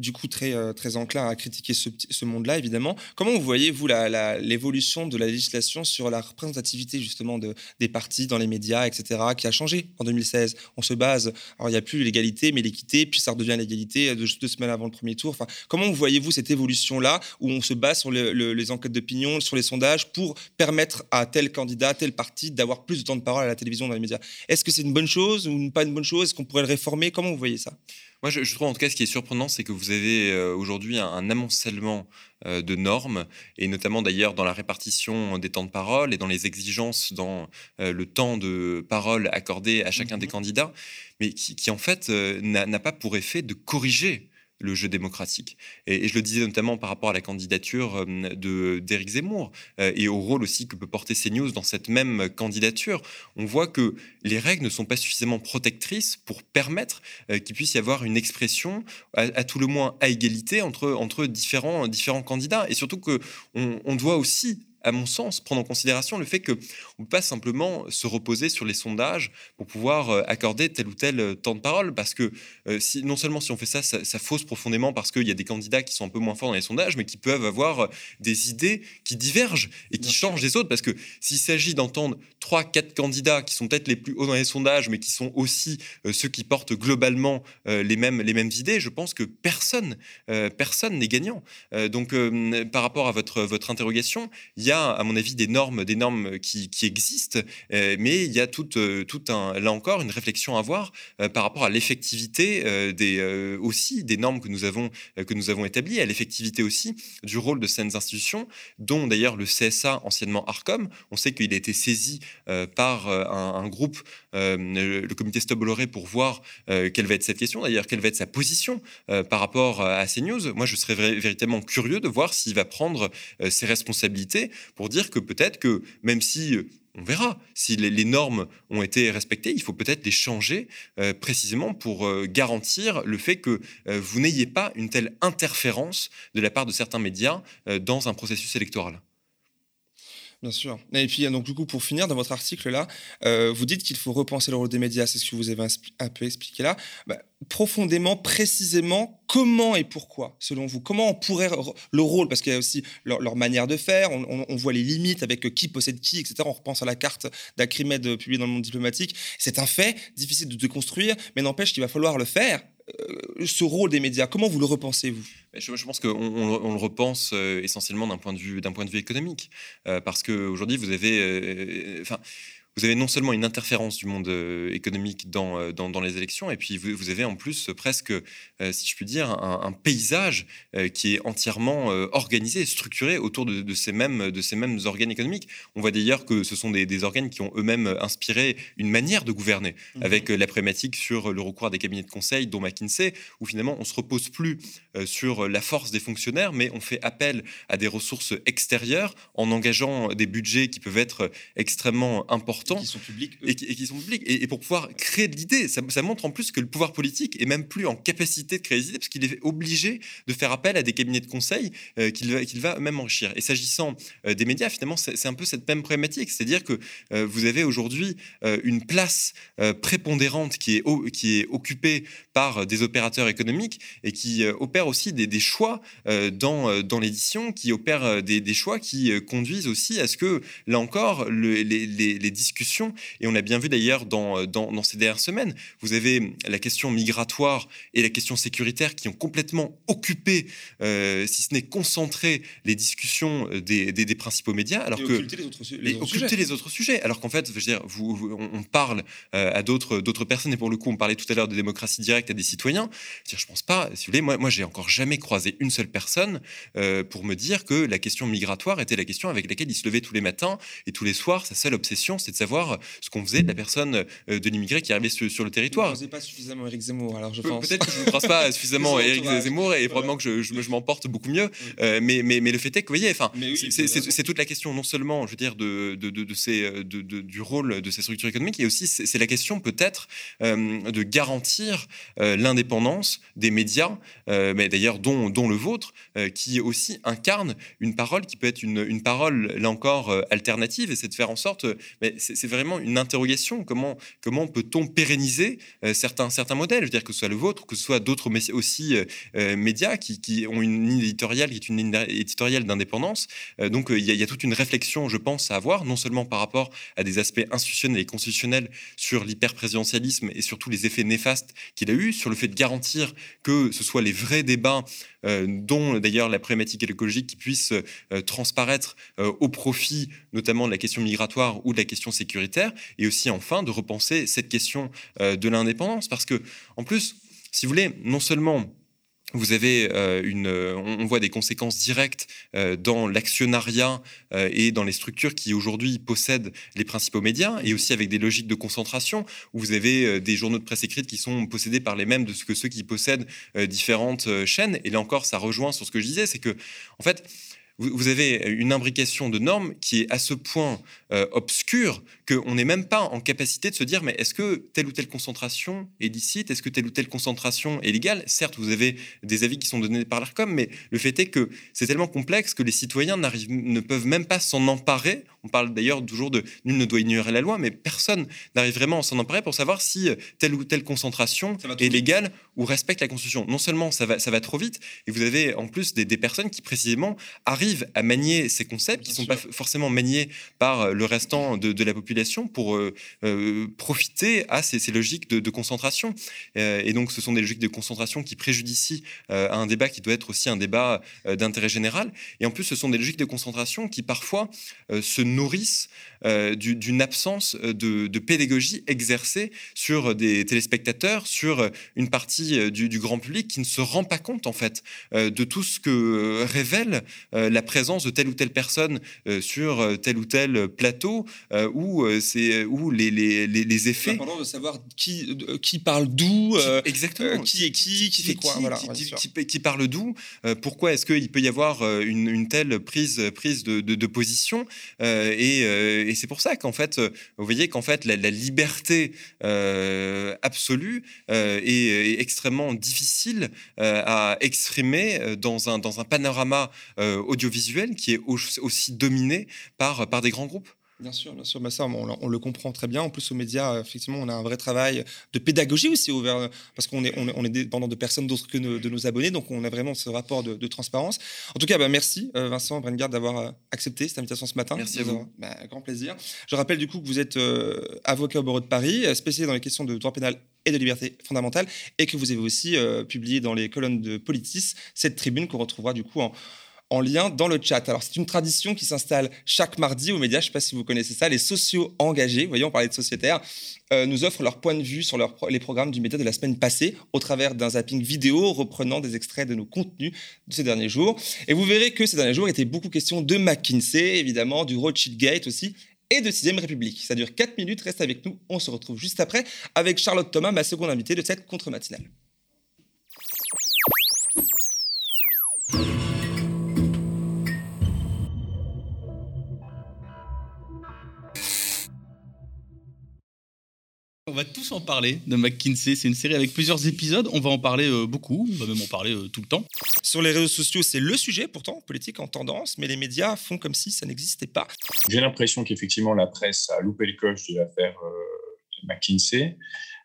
du coup très, euh, très enclin à critiquer ce, monde-là, évidemment. Comment vous voyez, vous, l'évolution de la législation sur la représentativité, justement, de, des partis dans les médias, etc., qui a changé en 2016 On se base, alors il n'y a plus l'égalité, mais l'équité, puis ça redevient l'égalité deux, deux, semaines avant le premier tour. Enfin, comment vous voyez-vous cette évolution-là, où on se base sur les enquêtes d'opinion, sur les sondages, pour permettre à tel candidat, tel parti, d'avoir plus de temps de parole à la télévision, dans les médias? Est-ce que c'est une bonne chose ou pas une bonne chose? Est-ce qu'on pourrait le réformer? Comment vous voyez ça? Moi, je, trouve en tout cas ce qui est surprenant, c'est que vous avez euh, aujourd'hui un, amoncellement euh, de normes, et notamment d'ailleurs dans la répartition des temps de parole et dans les exigences dans euh, le temps de parole accordé à chacun des mmh candidats, mais qui, qui en fait n'a pas pour effet de corriger le jeu démocratique. Et, je le disais notamment par rapport à la candidature euh, de d'Éric Zemmour euh, et au rôle aussi que peut porter CNews dans cette même candidature. On voit que les règles ne sont pas suffisamment protectrices pour permettre euh, qu'il puisse y avoir une expression, à, tout le moins à égalité, entre, entre différents, différents candidats. Et surtout qu'on on doit aussi à mon sens, prendre en considération le fait qu'on ne peut pas simplement se reposer sur les sondages pour pouvoir euh, accorder tel ou tel euh, temps de parole, parce que euh, si, non seulement si on fait ça, ça, fausse profondément parce qu'il y a des candidats qui sont un peu moins forts dans les sondages, mais qui peuvent avoir des idées qui divergent et qui changent des autres, parce que s'il s'agit d'entendre trois, quatre candidats qui sont peut-être les plus hauts dans les sondages, mais qui sont aussi ceux qui portent globalement les, mêmes, les mêmes idées, je pense que personne personne n'est gagnant. donc par rapport à votre, votre interrogation, il y y a, à mon avis, des normes, des normes qui, existent, euh, mais il y a tout, euh, tout un, là encore une réflexion à avoir euh, par rapport à l'effectivité des, aussi des normes que nous avons, que nous avons établies, à l'effectivité aussi du rôle de certaines institutions, dont d'ailleurs le CSA, anciennement ARCOM. On sait qu'il a été saisi par un, groupe, le comité Stop Bolloré, pour voir quelle va être cette question, d'ailleurs, quelle va être sa position par rapport à ces news? Moi, je serais véritablement curieux de voir s'il va prendre ses responsabilités pour dire que peut-être que même si euh, on verra si les, normes ont été respectées. Il faut peut-être les changer euh, précisément pour euh, garantir le fait que vous n'ayez pas une telle interférence de la part de certains médias dans un processus électoral. Bien sûr. Et puis, donc, du coup, pour finir, dans votre article-là, vous dites qu'il faut repenser le rôle des médias, c'est ce que vous avez un peu expliqué là. Bah, profondément, précisément, comment et pourquoi, selon vous? Comment on pourrait le rôle, parce qu'il y a aussi leur, manière de faire, on, voit les limites avec qui possède qui, etc. On repense à la carte d'Acrimed publiée dans le monde diplomatique. C'est un fait, difficile de déconstruire, mais n'empêche qu'il va falloir le faire. Euh, ce rôle des médias, comment vous le repensez, vous je, pense qu'on on, le repense euh, essentiellement d'un point, de vue, économique, euh, parce qu'aujourd'hui, vous avez... vous avez non seulement une interférence du monde euh, économique euh, dans, dans, les élections, et puis vous, avez en plus presque, euh, si je puis dire, un, paysage qui est entièrement organisé, structuré autour de, ces mêmes, de ces mêmes organes économiques. On voit d'ailleurs que ce sont des, organes qui ont eux-mêmes inspiré une manière de gouverner, mmh avec la problématique sur le recours à des cabinets de conseil, dont McKinsey, où finalement on ne se repose plus sur la force des fonctionnaires, mais on fait appel à des ressources extérieures en engageant des budgets qui peuvent être extrêmement importants qui sont publics. Et, qui, sont publics. Et, pour pouvoir créer de l'idée, ça, montre en plus que le pouvoir politique est même plus en capacité de créer des idées, parce qu'il est obligé de faire appel à des cabinets de conseil euh, qu'il va, qu'il va même enrichir. Et s'agissant euh, des médias, finalement, c'est un peu cette même problématique. C'est-à-dire que euh, vous avez aujourd'hui une place prépondérante qui est, qui est occupée par des opérateurs économiques et qui opèrent aussi des, des choix dans, dans l'édition, qui opèrent des, des, choix qui conduisent aussi à ce que, là encore, le, les, les, les discussions. Et on a bien vu d'ailleurs dans, dans, ces dernières semaines, vous avez la question migratoire et la question sécuritaire qui ont complètement occupé, euh, si ce n'est concentré, les discussions des, des, principaux médias. Alors que, occulter les autres, les autres occulter sujets. les autres sujets. Alors qu'en fait, je veux dire, vous, on, parle euh, à d'autres, d'autres personnes, et pour le coup, on parlait tout à l'heure de démocratie directe à des citoyens. Je, ne pense pas, si vous voulez, moi, moi j'ai encore jamais croisé une seule personne euh, pour me dire que la question migratoire était la question avec laquelle il se levait tous les matins et tous les soirs. Sa seule obsession, c'est de savoir ce qu'on faisait de la personne euh, de l'immigré qui arrivait sur, le territoire. Vous ne pas suffisamment Eric Zemmour, alors je pense. Peut-être que je ne croise pas suffisamment Eric Zemmour et probablement que je, je, m'en porte beaucoup mieux. Euh, mais, mais, mais, le fait est que, vous voyez, enfin, c'est toute la question, non seulement, je veux dire, de, de, de, ces, de, du rôle de ces structures économiques, et aussi c'est la question peut-être euh, de garantir l'indépendance des médias, mais d'ailleurs dont, dont, le vôtre, qui aussi incarne une parole qui peut être une, une parole, là encore, alternative, et c'est de faire en sorte, mais c'est vraiment une interrogation. Comment, comment peut-on pérenniser certains, certains modèles? Je veux dire que ce soit le vôtre, que ce soit d'autres aussi médias qui, ont une ligne éditoriale qui est une ligne éditoriale d'indépendance. donc il y, a toute une réflexion, je pense, à avoir, non seulement par rapport à des aspects institutionnels et constitutionnels sur l'hyper-présidentialisme et surtout les effets néfastes qu'il a eu, sur le fait de garantir que ce soit les vrais débats, euh, dont d'ailleurs la problématique écologique, qui puissent euh, transparaître euh, au profit notamment de la question migratoire ou de la question sécuritaire, et aussi enfin de repenser cette question de l'indépendance, parce que en plus, si vous voulez, non seulement vous avez euh, une, euh, on voit des conséquences directes euh, dans l'actionnariat et dans les structures qui aujourd'hui possèdent les principaux médias, et aussi avec des logiques de concentration où vous avez des journaux de presse écrite qui sont possédés par les mêmes de ce que ceux qui possèdent différentes chaînes. Et là encore, ça rejoint sur ce que je disais, c'est que en fait vous, avez une imbrication de normes qui est à ce point obscure qu'on n'est même pas en capacité de se dire mais est-ce que telle ou telle concentration est licite? Est-ce que telle ou telle concentration est légale? Certes, vous avez des avis qui sont donnés par l'ARCOM, mais le fait est que c'est tellement complexe que les citoyens ne peuvent même pas s'en emparer. On parle d'ailleurs toujours de nul ne doit ignorer la loi, mais personne n'arrive vraiment à s'en emparer pour savoir si telle ou telle concentration est légale ou respecte la Constitution. Non seulement ça va, ça va trop vite, et vous avez en plus des, des personnes qui précisément arrivent à manier ces concepts qui ne sont pas forcément maniés par le restant de, la population pour euh, euh, profiter à ces, logiques de, concentration. et donc, ce sont des logiques de concentration qui préjudicient à un débat qui doit être aussi un débat d'intérêt général. Et en plus, ce sont des logiques de concentration qui parfois se nourrissent d'une absence de, pédagogie exercée sur des téléspectateurs, sur une partie du, du, grand public qui ne se rend pas compte en fait de tout ce que révèle la présence de telle ou telle personne euh, sur euh, tel ou tel plateau euh, où c'est où les, les, les, effets. C'est de savoir qui, qui parle d'où, exactement, qui est qui, qui, fait quoi, voilà, qui, parle d'où, pourquoi est-ce qu'il peut y avoir une, une telle prise, prise de, de, position et, et c'est pour ça qu'en fait, vous voyez qu'en fait la, liberté absolue est, est, extrêmement difficile à exprimer dans un, dans un panorama audiovisuel visuel qui est aussi dominé par, par des grands groupes Bien sûr, bien sûr, bah, ça, on, le comprend très bien. En plus, aux médias, effectivement, on a un vrai travail de pédagogie aussi ouvert, parce qu'on est, on est, dépendant de personnes d'autres que de nos abonnés, donc on a vraiment ce rapport de, transparence. En tout cas, bah, merci euh, Vincent Brengard d'avoir euh, accepté cette invitation ce matin. Merci à vous. Bah, grand plaisir. Je rappelle du coup que vous êtes euh, avocat au barreau de Paris, spécialisé dans les questions de droit pénal et de liberté fondamentale, et que vous avez aussi publié dans les colonnes de Politis cette tribune qu'on retrouvera du coup en en lien dans le chat. Alors, c'est une tradition qui s'installe chaque mardi aux médias. Je ne sais pas si vous connaissez ça. Les sociaux engagés, voyons, on parlait de sociétaires, euh, nous offrent leur point de vue sur les programmes du média de la semaine passée au travers d'un zapping vidéo reprenant des extraits de nos contenus de ces derniers jours. Et vous verrez que ces derniers jours, il était beaucoup question de McKinsey, évidemment, du Rothschild Gate aussi, et de 6 République. Ça dure 4 minutes, reste avec nous. On se retrouve juste après avec Charlotte Thomas, ma seconde invitée de cette contre-matinale. On va tous en parler de McKinsey. C'est une série avec plusieurs épisodes. On va en parler euh, beaucoup. On va même en parler euh, tout le temps. Sur les réseaux sociaux, c'est le sujet pourtant, politique en tendance, mais les médias font comme si ça n'existait pas. J'ai l'impression qu'effectivement la presse a loupé le coche de l'affaire euh, McKinsey.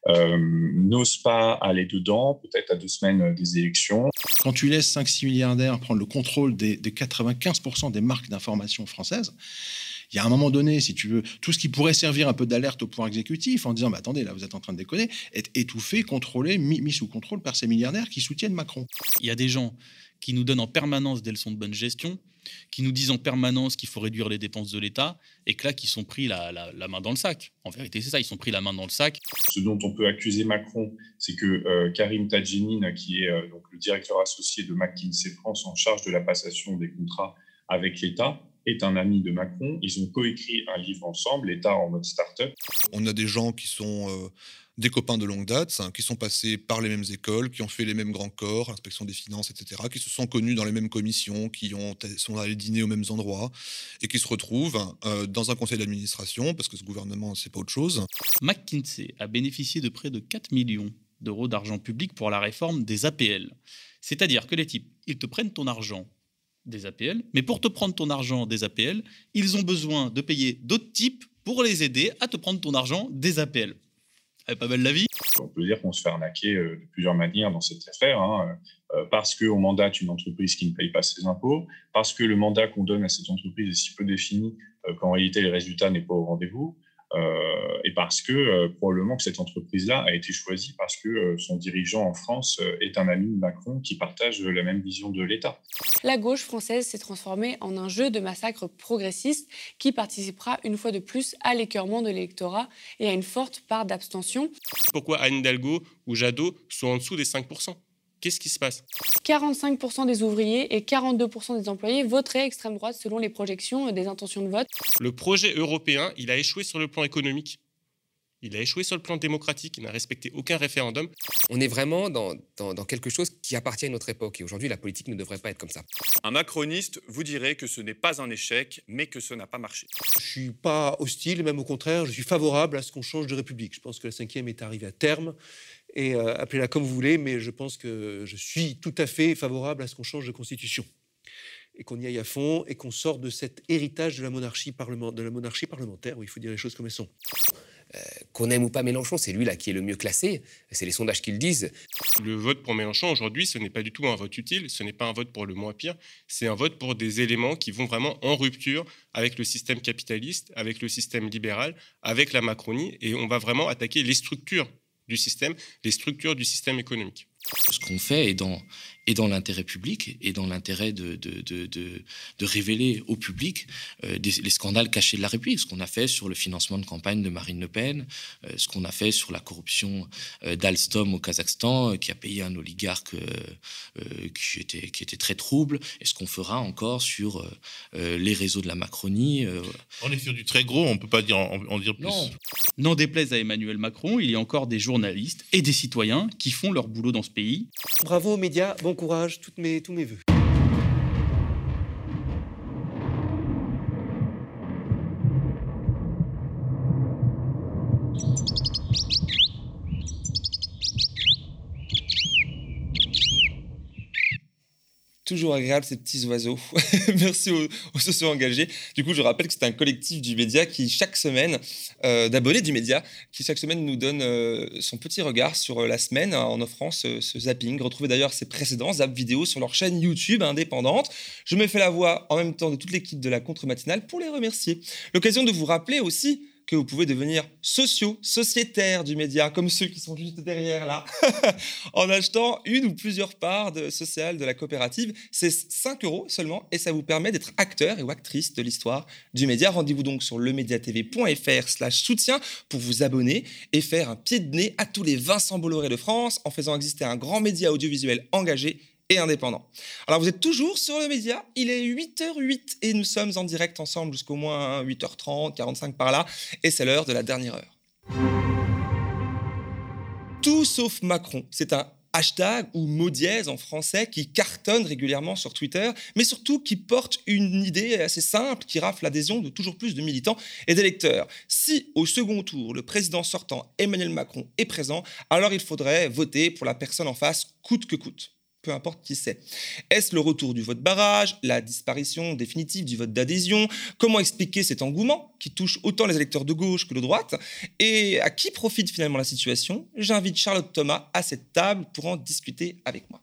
n'ose pas aller dedans, peut-être à deux semaines des élections. Quand tu laisses 5-6 milliardaires prendre le contrôle des, des 95% des marques d'information françaises, il y a un moment donné, si tu veux, tout ce qui pourrait servir un peu d'alerte au pouvoir exécutif en disant bah, attendez, là, vous êtes en train de déconner, est étouffé, contrôlé, mis, sous contrôle par ces milliardaires qui soutiennent Macron. Il y a des gens qui nous donnent en permanence des leçons de bonne gestion, qui nous disent en permanence qu'il faut réduire les dépenses de l'État, et que là, qui sont pris la, main dans le sac. En vérité, c'est ça, ils sont pris la main dans le sac. Ce dont on peut accuser Macron, c'est que euh, Karim Tadjinin, qui est euh, donc le directeur associé de McKinsey France en charge de la passation des contrats avec l'État, est un ami de Macron. Ils ont coécrit un livre ensemble, l'État en mode start-up. On a des gens qui sont euh, des copains de longue date, hein, qui sont passés par les mêmes écoles, qui ont fait les mêmes grands corps, inspection des finances, etc., qui se sont connus dans les mêmes commissions, qui ont, sont allés dîner aux mêmes endroits et qui se retrouvent euh, dans un conseil d'administration, parce que ce gouvernement, c'est pas autre chose. McKinsey a bénéficié de près de 4 millions d'euros d'argent public pour la réforme des APL. C'est-à-dire que les types, ils te prennent ton argent des APL, mais pour te prendre ton argent des APL, ils ont besoin de payer d'autres types pour les aider à te prendre ton argent des APL. Elle pas belle la vie? On peut dire qu'on se fait arnaquer euh, de plusieurs manières dans cette affaire, hein, euh, parce qu'on mandate une entreprise qui ne paye pas ses impôts, parce que le mandat qu'on donne à cette entreprise est si peu défini euh, qu'en réalité le résultat n'est pas au rendez-vous, euh, et parce que euh, probablement que cette entreprise-là a été choisie parce que euh, son dirigeant en France est un ami de Macron qui partage la même vision de l'État. La gauche française s'est transformée en un jeu de massacre progressiste qui participera une fois de plus à l'écœurement de l'électorat et à une forte part d'abstention. Pourquoi Anne Hidalgo ou Jadot sont en dessous des 5% Qu'est-ce qui se passe? 45% des ouvriers et 42% des employés voteraient extrême droite selon les projections des intentions de vote. Le projet européen, il a échoué sur le plan économique. Il a échoué sur le plan démocratique, il n'a respecté aucun référendum. On est vraiment dans, dans, dans, quelque chose qui appartient à notre époque. Et aujourd'hui, la politique ne devrait pas être comme ça. Un macroniste vous dirait que ce n'est pas un échec, mais que ce n'a pas marché. Je ne suis pas hostile, même au contraire, je suis favorable à ce qu'on change de République. Je pense que la cinquième est arrivée à terme et euh, appelez-la comme vous voulez, mais je pense que je suis tout à fait favorable à ce qu'on change de constitution et qu'on y aille à fond et qu'on sorte de cet héritage de la monarchie, parlement, de la monarchie parlementaire, où il faut dire les choses comme elles sont. Euh, qu'on aime ou pas Mélenchon, c'est lui là qui est le mieux classé, c'est les sondages qui le disent. Le vote pour Mélenchon aujourd'hui, ce n'est pas du tout un vote utile, ce n'est pas un vote pour le moins pire, c'est un vote pour des éléments qui vont vraiment en rupture avec le système capitaliste, avec le système libéral, avec la Macronie, et on va vraiment attaquer les structures du système, les structures du système économique. Ce qu'on fait est dans, est dans l'intérêt public et dans l'intérêt de, de, de, de, de révéler au public euh, des, les scandales cachés de la République, ce qu'on a fait sur le financement de campagne de Marine Le Pen, euh, ce qu'on a fait sur la corruption euh, d'Alstom au Kazakhstan, euh, qui a payé un oligarque euh, euh, qui, était, qui était très trouble, et ce qu'on fera encore sur les réseaux de la Macronie. On est sur du très gros, on ne peut pas dire, en, en dire plus. Non. N'en déplaise à Emmanuel Macron, il y a encore des journalistes et des citoyens qui font leur boulot dans ce pays. Bravo aux médias, bon courage, toutes mes, tous mes voeux. Toujours agréable ces petits oiseaux. Merci aux, aux, sociaux engagés. Du coup, je rappelle que c'est un collectif du média qui chaque semaine, euh, d'abonnés du média, qui chaque semaine nous donne euh, son petit regard sur euh, la semaine hein, en offrant ce, ce, zapping. Retrouvez d'ailleurs ses précédents zap vidéo sur leur chaîne YouTube indépendante. Je me fais la voix en même temps de toute l'équipe de la contre-matinale pour les remercier. L'occasion de vous rappeler aussi que vous pouvez devenir sociaux, sociétaires du média, comme ceux qui sont juste derrière là, en achetant une ou plusieurs parts sociales de la coopérative. C'est 5 euros seulement et ça vous permet d'être acteur et ou actrice de l'histoire du média. Rendez-vous donc sur lemediatv.fr slash soutien pour vous abonner et faire un pied de nez à tous les Vincent Bolloré de France en faisant exister un grand média audiovisuel engagé et indépendant. Alors vous êtes toujours sur le média, il est 8h08 et nous sommes en direct ensemble jusqu'au moins 8h30, 45 par là, et c'est l'heure de la dernière heure. Tout sauf Macron, c'est un hashtag ou mot dièse en français qui cartonne régulièrement sur Twitter, mais surtout qui porte une idée assez simple qui rafle l'adhésion de toujours plus de militants et d'électeurs. Si au second tour, le président sortant Emmanuel Macron est présent, alors il faudrait voter pour la personne en face coûte que coûte peu importe qui c'est. Est-ce le retour du vote barrage, la disparition définitive du vote d'adhésion? Comment expliquer cet engouement qui touche autant les électeurs de gauche que de droite? Et à qui profite finalement la situation? J'invite Charlotte Thomas à cette table pour en discuter avec moi.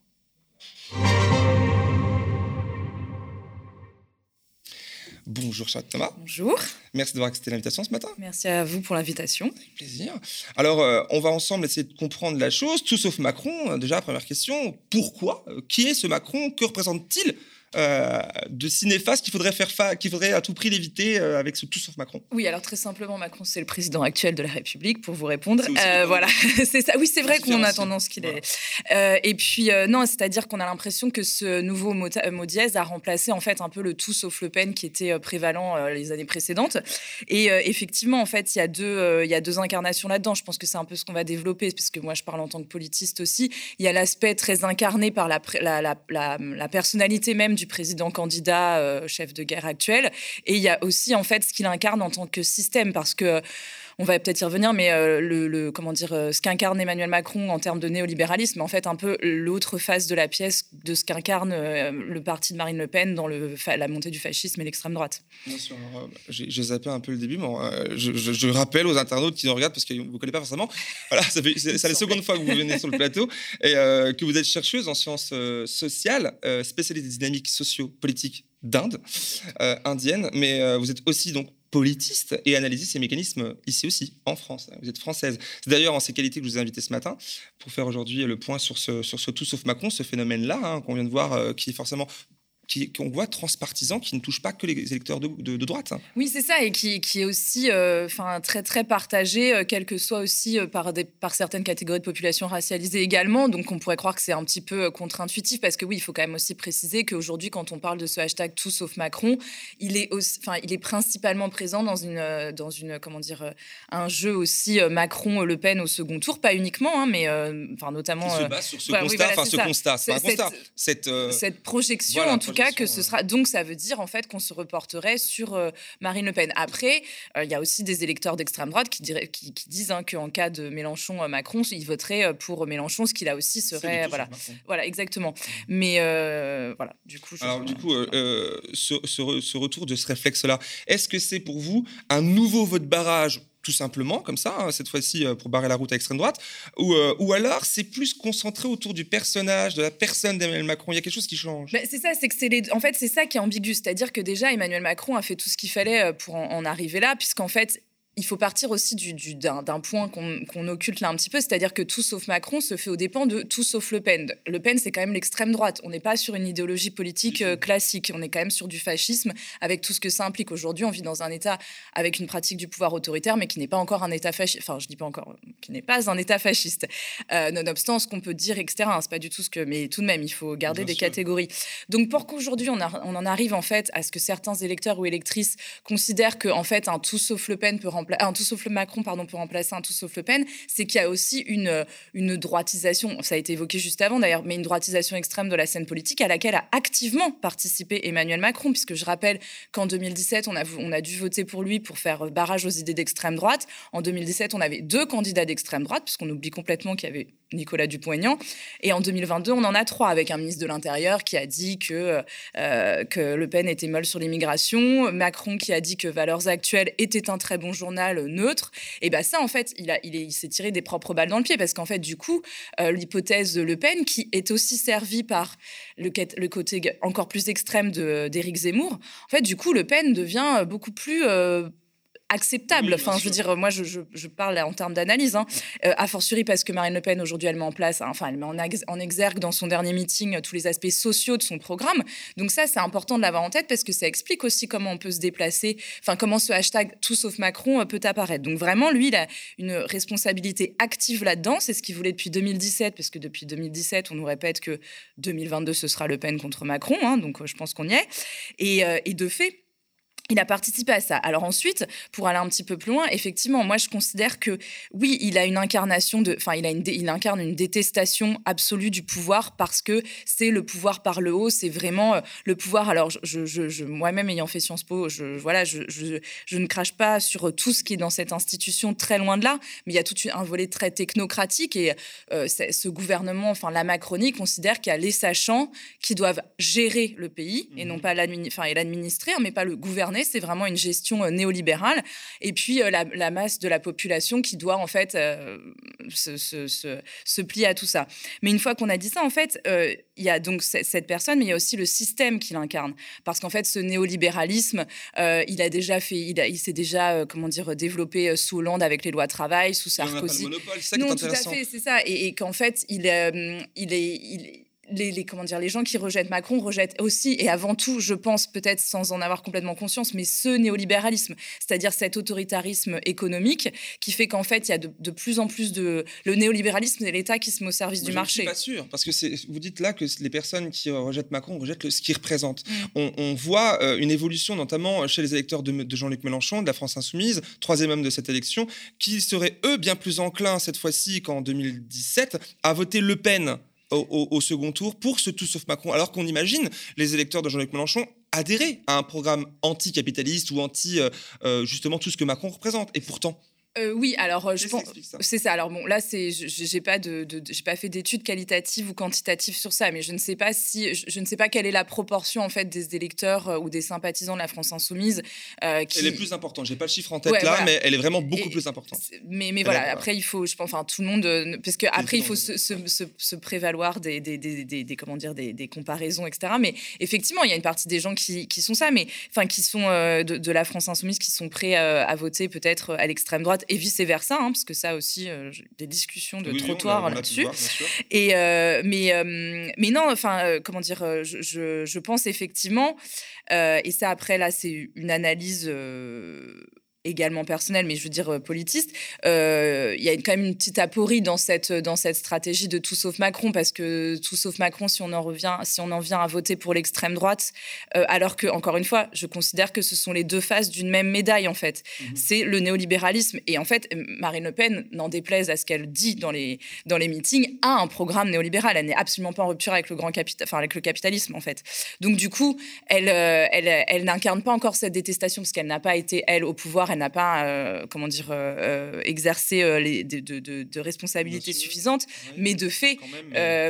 Bonjour Charlotte Thomas. Bonjour. Merci d'avoir accepté l'invitation ce matin. Merci à vous pour l'invitation. Avec plaisir. Alors, euh, on va ensemble essayer de comprendre la chose, tout sauf Macron. Déjà, première question, pourquoi Qui est ce Macron? Que représente-t-il euh, de si néfaste qu'il faudrait faire fa qu'il faudrait à tout prix l'éviter euh, avec ce tout sauf Macron Oui, alors très simplement, Macron, c'est le président actuel de la République, pour vous répondre. Euh, voilà, c'est ça. Oui, c'est vrai qu'on a tendance qu'il voilà. est. et puis, non, c'est-à-dire qu'on a l'impression que ce nouveau mot, mot, dièse a remplacé en fait un peu le tout sauf Le Pen qui était prévalent les années précédentes. Et effectivement, en fait, il y a deux, il y a deux incarnations là-dedans. Je pense que c'est un peu ce qu'on va développer, parce que moi, je parle en tant que politiste aussi. Il y a l'aspect très incarné par la, la, la, la personnalité même du président candidat euh, chef de guerre actuel, et il y a aussi en fait ce qu'il incarne en tant que système, parce que on va peut-être y revenir, mais euh, le, comment dire, euh, ce qu'incarne Emmanuel Macron en termes de néolibéralisme, en fait un peu l'autre face de la pièce de ce qu'incarne euh, le parti de Marine Le Pen dans le, la montée du fascisme et l'extrême droite. Bien sûr. J'ai zappé un peu le début, mais je, rappelle aux internautes qui nous regardent, parce que vous ne connaissez pas forcément, voilà, c'est la seconde fois que vous venez sur le plateau, et que vous êtes chercheuse en sciences sociales, spécialiste des dynamiques socio-politiques d'Inde, indienne, mais vous êtes aussi donc politiste et analyser ces mécanismes ici aussi, en France. Vous êtes française. C'est d'ailleurs en ces qualités que je vous ai invité ce matin pour faire aujourd'hui le point sur ce, sur ce tout sauf Macron, ce phénomène-là hein, qu'on vient de voir, euh, qui est forcément qu'on voit transpartisan, qui ne touche pas que les électeurs de, de, droite. Oui, c'est ça, et qui, qui est aussi euh, très, très partagé, euh, quel que soit aussi euh, par, des, par certaines catégories de population racialisées également. Donc, on pourrait croire que c'est un petit peu contre-intuitif, parce que oui, il faut quand même aussi préciser qu'aujourd'hui, quand on parle de ce hashtag tout sauf Macron, il est, enfin il est principalement présent dans, une, dans une, comment dire, un jeu aussi Macron-Le Pen au second tour, pas uniquement, hein, mais enfin notamment. Qui se base sur ce constat, enfin ce constat, c'est un constat. Cette, cette projection, en tout cas, que ce sera. Donc, ça veut dire en fait qu'on se reporterait sur euh, Marine Le Pen. Après, euh, il y a aussi des électeurs d'extrême droite qui, dirait, qui, disent hein, qu'en cas de Mélenchon-Macron, ils voteraient pour Mélenchon, ce qui là aussi serait. Voilà, voilà, exactement. Mais euh, voilà, du coup. Alors, du coup, ce, ce, retour de ce réflexe-là, est-ce que c'est pour vous un nouveau vote barrage tout simplement, comme ça, hein, cette fois-ci euh, pour barrer la route à l'extrême droite, ou, euh, ou alors c'est plus concentré autour du personnage, de la personne d'Emmanuel Macron. Il y a quelque chose qui change. Bah, c'est ça, c'est que c'est les... en fait ça qui est ambigu, c'est-à-dire que déjà Emmanuel Macron a fait tout ce qu'il fallait euh, pour en arriver là, puisqu'en fait il faut partir aussi du, d'un, point qu'on, occulte là un petit peu, c'est-à-dire que tout sauf Macron se fait aux dépens de tout sauf Le Pen. Le Pen, c'est quand même l'extrême droite. On n'est pas sur une idéologie politique euh, classique. On est quand même sur du fascisme avec tout ce que ça implique. Aujourd'hui, on vit dans un État avec une pratique du pouvoir autoritaire, mais qui n'est pas encore un État fasciste. Enfin, je dis pas encore, qui n'est pas un État fasciste. Euh, nonobstant ce qu'on peut dire, etc. Hein, c'est pas du tout ce que, mais tout de même, il faut garder des catégories. Donc, pour qu'aujourd'hui on, on, en arrive en fait à ce que certains électeurs ou électrices considèrent que en fait un tout sauf Le Pen peut remplacer un tout sauf le Macron, pardon, pour remplacer un tout sauf Le Pen, c'est qu'il y a aussi une, une droitisation, ça a été évoqué juste avant d'ailleurs, mais une droitisation extrême de la scène politique à laquelle a activement participé Emmanuel Macron, puisque je rappelle qu'en 2017, on a, on a dû voter pour lui pour faire barrage aux idées d'extrême droite. En 2017, on avait deux candidats d'extrême droite, puisqu'on oublie complètement qu'il y avait Nicolas Dupont-Aignan. Et en 2022, on en a trois, avec un ministre de l'Intérieur qui a dit que, euh, que Le Pen était molle sur l'immigration, Macron qui a dit que Valeurs Actuelles était un très bon journal neutre. Et bien ça, en fait, il, a, il, s'est tiré des propres balles dans le pied, parce qu'en fait, du coup, euh, l'hypothèse de Le Pen, qui est aussi servie par le, le côté encore plus extrême d'Éric Zemmour, en fait, du coup, Le Pen devient beaucoup plus... Euh, acceptable. enfin, je veux dire, moi, je, je, parle en termes d'analyse. Hein. Euh, a fortiori parce que Marine Le Pen, aujourd'hui, elle met en place, enfin, elle met en, en, exergue dans son dernier meeting tous les aspects sociaux de son programme. Donc ça, c'est important de l'avoir en tête parce que ça explique aussi comment on peut se déplacer, enfin, comment ce hashtag tout sauf Macron euh, peut apparaître. Donc vraiment, lui, il a une responsabilité active là-dedans. C'est ce qu'il voulait depuis 2017, parce que depuis 2017, on nous répète que 2022, ce sera Le Pen contre Macron. Hein, donc euh, je pense qu'on y est. Et, et de fait, il a participé à ça. Alors ensuite, pour aller un petit peu plus loin, effectivement, moi je considère que oui, il a une incarnation de, enfin, il a une, il incarne une détestation absolue du pouvoir parce que c'est le pouvoir par le haut, c'est vraiment euh, le pouvoir. Alors je, je, moi-même ayant fait Sciences Po, je, voilà, je, je, ne crache pas sur tout ce qui est dans cette institution, très loin de là, mais il y a tout un volet très technocratique et euh, ce gouvernement, enfin la Macronie considère qu'il y a les sachants qui doivent gérer le pays et non mmh pas l'administrer, mais pas le c'est vraiment une gestion euh, néolibérale. Et puis euh, la, masse de la population qui doit en fait euh, se, se, plier à tout ça. Mais une fois qu'on a dit ça, en fait, il y a donc cette personne, mais il y a aussi le système qui l'incarne. Parce qu'en fait, ce néolibéralisme, il a déjà fait, il, s'est déjà, comment dire, développé sous Hollande avec les lois de travail, sous Sarkozy. non, tout à fait, c'est ça. Et, qu'en fait, il, il est, il, les, comment dire, les gens qui rejettent Macron rejettent aussi et avant tout, je pense peut-être sans en avoir complètement conscience, mais ce néolibéralisme, c'est-à-dire cet autoritarisme économique qui fait qu'en fait, il y a de, plus en plus de... Le néolibéralisme, c'est l'État qui se met au service du marché. Je suis pas sûr, parce que vous dites là que les personnes qui rejettent Macron rejettent ce qu'il représente. Mm. On, voit euh, une évolution, notamment chez les électeurs de, de Jean-Luc Mélenchon, de la France Insoumise, troisième homme de cette élection, qui seraient eux bien plus enclins cette fois-ci qu'en 2017 à voter Le Pen au, second tour pour ce tout sauf Macron, alors qu'on imagine les électeurs de Jean-Luc Mélenchon adhérer à un programme anticapitaliste ou anti justement tout ce que Macron représente. Et pourtant, euh, oui, alors euh, je pense c'est ça. Alors bon, là c'est j'ai pas de, j'ai pas fait d'études qualitatives ou quantitatives sur ça, mais je ne sais pas si je, ne sais pas quelle est la proportion en fait des électeurs euh, ou des sympathisants de la France insoumise. qui... Elle est plus importante. J'ai pas le chiffre en tête là, mais elle est vraiment beaucoup plus importante. Mais mais voilà, après il faut, je pense, enfin tout le monde, parce que après il faut se, se, se, prévaloir des des, des, des, comment dire des, comparaisons, etc. Mais effectivement, il y a une partie des gens qui, qui sont ça, mais enfin qui sont de, de, la France insoumise, qui sont prêts à voter peut-être à l'extrême droite et vice-versa, hein, parce que ça aussi, euh, des discussions de trottoir là-dessus. Et, euh, mais, euh, mais non, enfin, comment dire, je, je, pense effectivement, et ça après, là, c'est une analyse également personnel, mais je veux dire euh, politiste, euh, il y a quand même une petite aporie dans cette, dans cette stratégie de tout sauf Macron, parce que tout sauf Macron, si on en revient, si on en vient à voter pour l'extrême droite, euh, alors que, encore une fois, je considère que ce sont les deux faces d'une même médaille, en fait. Mhm. C'est le néolibéralisme. Et en fait, Marine Le Pen, n'en déplaise à ce qu'elle dit dans les, dans les meetings, a un programme néolibéral. Elle n'est absolument pas en rupture avec le grand capital, enfin, avec le capitalisme, en fait. Donc, du coup, elle, elle, elle n'incarne pas encore cette détestation, parce qu'elle n'a pas été, elle, au pouvoir elle n'a pas, euh, comment dire, euh, euh, exercé les, de, de, de, responsabilités suffisantes, mais de fait,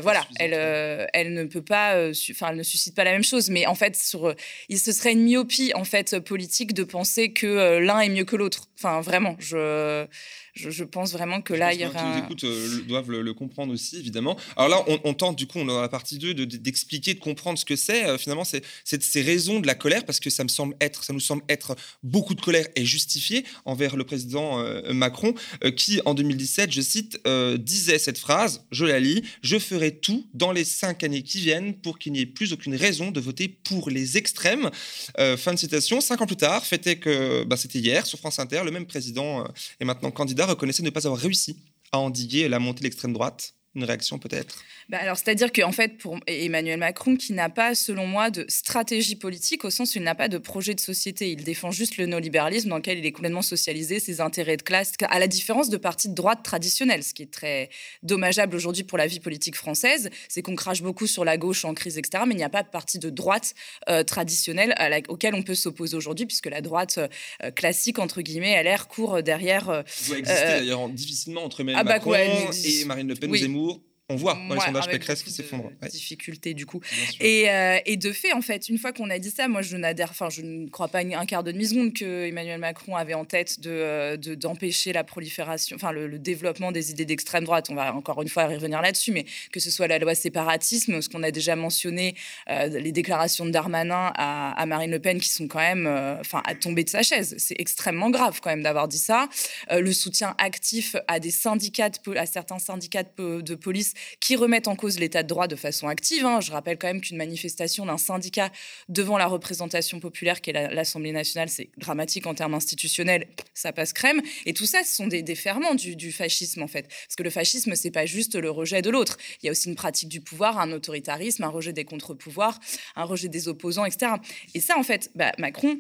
voilà, elle, elle ne peut pas, enfin, elle ne suscite pas la même chose. Mais en fait, sur, il se serait une myopie en fait politique de penser que l'un est mieux que l'autre. Enfin, vraiment, je je, pense vraiment que là, il y aura. Qui nous écoutent euh, doivent le, comprendre aussi, évidemment. Alors là, on, tente, du coup, on est dans la partie 2, d'expliquer, de, comprendre ce que c'est. Euh, finalement, c'est ces raisons de la colère, parce que ça, me semble être, ça nous semble être beaucoup de colère et justifiée envers le président euh, Macron, qui, en 2017, je cite, disait cette phrase, je la lis, Je ferai tout dans les cinq années qui viennent pour qu'il n'y ait plus aucune raison de voter pour les extrêmes. fin de citation. Cinq ans plus tard, fêtait que, bah, c'était hier, sur France Inter, le même président est maintenant candidat reconnaissait ne pas avoir réussi à endiguer la montée de l'extrême droite. Une réaction peut-être? Bah alors, C'est-à-dire qu'en fait, pour Emmanuel Macron, qui n'a pas, selon moi, de stratégie politique, au sens où il n'a pas de projet de société, il défend juste le néolibéralisme dans lequel il est complètement socialisé, ses intérêts de classe, à la différence de partis de droite traditionnels, ce qui est très dommageable aujourd'hui pour la vie politique française, c'est qu'on crache beaucoup sur la gauche en crise, etc., mais il n'y a pas de parti de droite euh, traditionnel auquel on peut s'opposer aujourd'hui, puisque la droite euh, classique, entre guillemets, elle l'air court derrière... Euh, doit exister d'ailleurs difficilement entre Emmanuel ah bah Macron et Marine Le Pen ou Zemmour on voit dans les sondages Pécresse qui s'effondrent. Ouais. Difficulté du coup. Et, euh, et, de fait, en fait, une fois qu'on a dit ça, moi je n'adhère, enfin je ne crois pas un quart de demi-seconde que Emmanuel Macron avait en tête de euh, d'empêcher la prolifération, enfin le, développement des idées d'extrême droite. On va encore une fois revenir là-dessus, mais que ce soit la loi séparatisme, ce qu'on a déjà mentionné, euh, les déclarations de Darmanin à, Marine Le Pen qui sont quand même, enfin à tomber de sa chaise. C'est extrêmement grave quand même d'avoir dit ça. le soutien actif à des syndicats, à certains syndicats de police qui remettent en cause l'état de droit de façon active. Hein. Je rappelle quand même qu'une manifestation d'un syndicat devant la représentation populaire qui est l'Assemblée nationale, c'est dramatique en termes institutionnels, ça passe crème. Et tout ça, ce sont des, ferments du, fascisme en fait. Parce que le fascisme, c'est pas juste le rejet de l'autre. Il y a aussi une pratique du pouvoir, un autoritarisme, un rejet des contre-pouvoirs, un rejet des opposants, etc. Et ça, en fait, bah, Macron,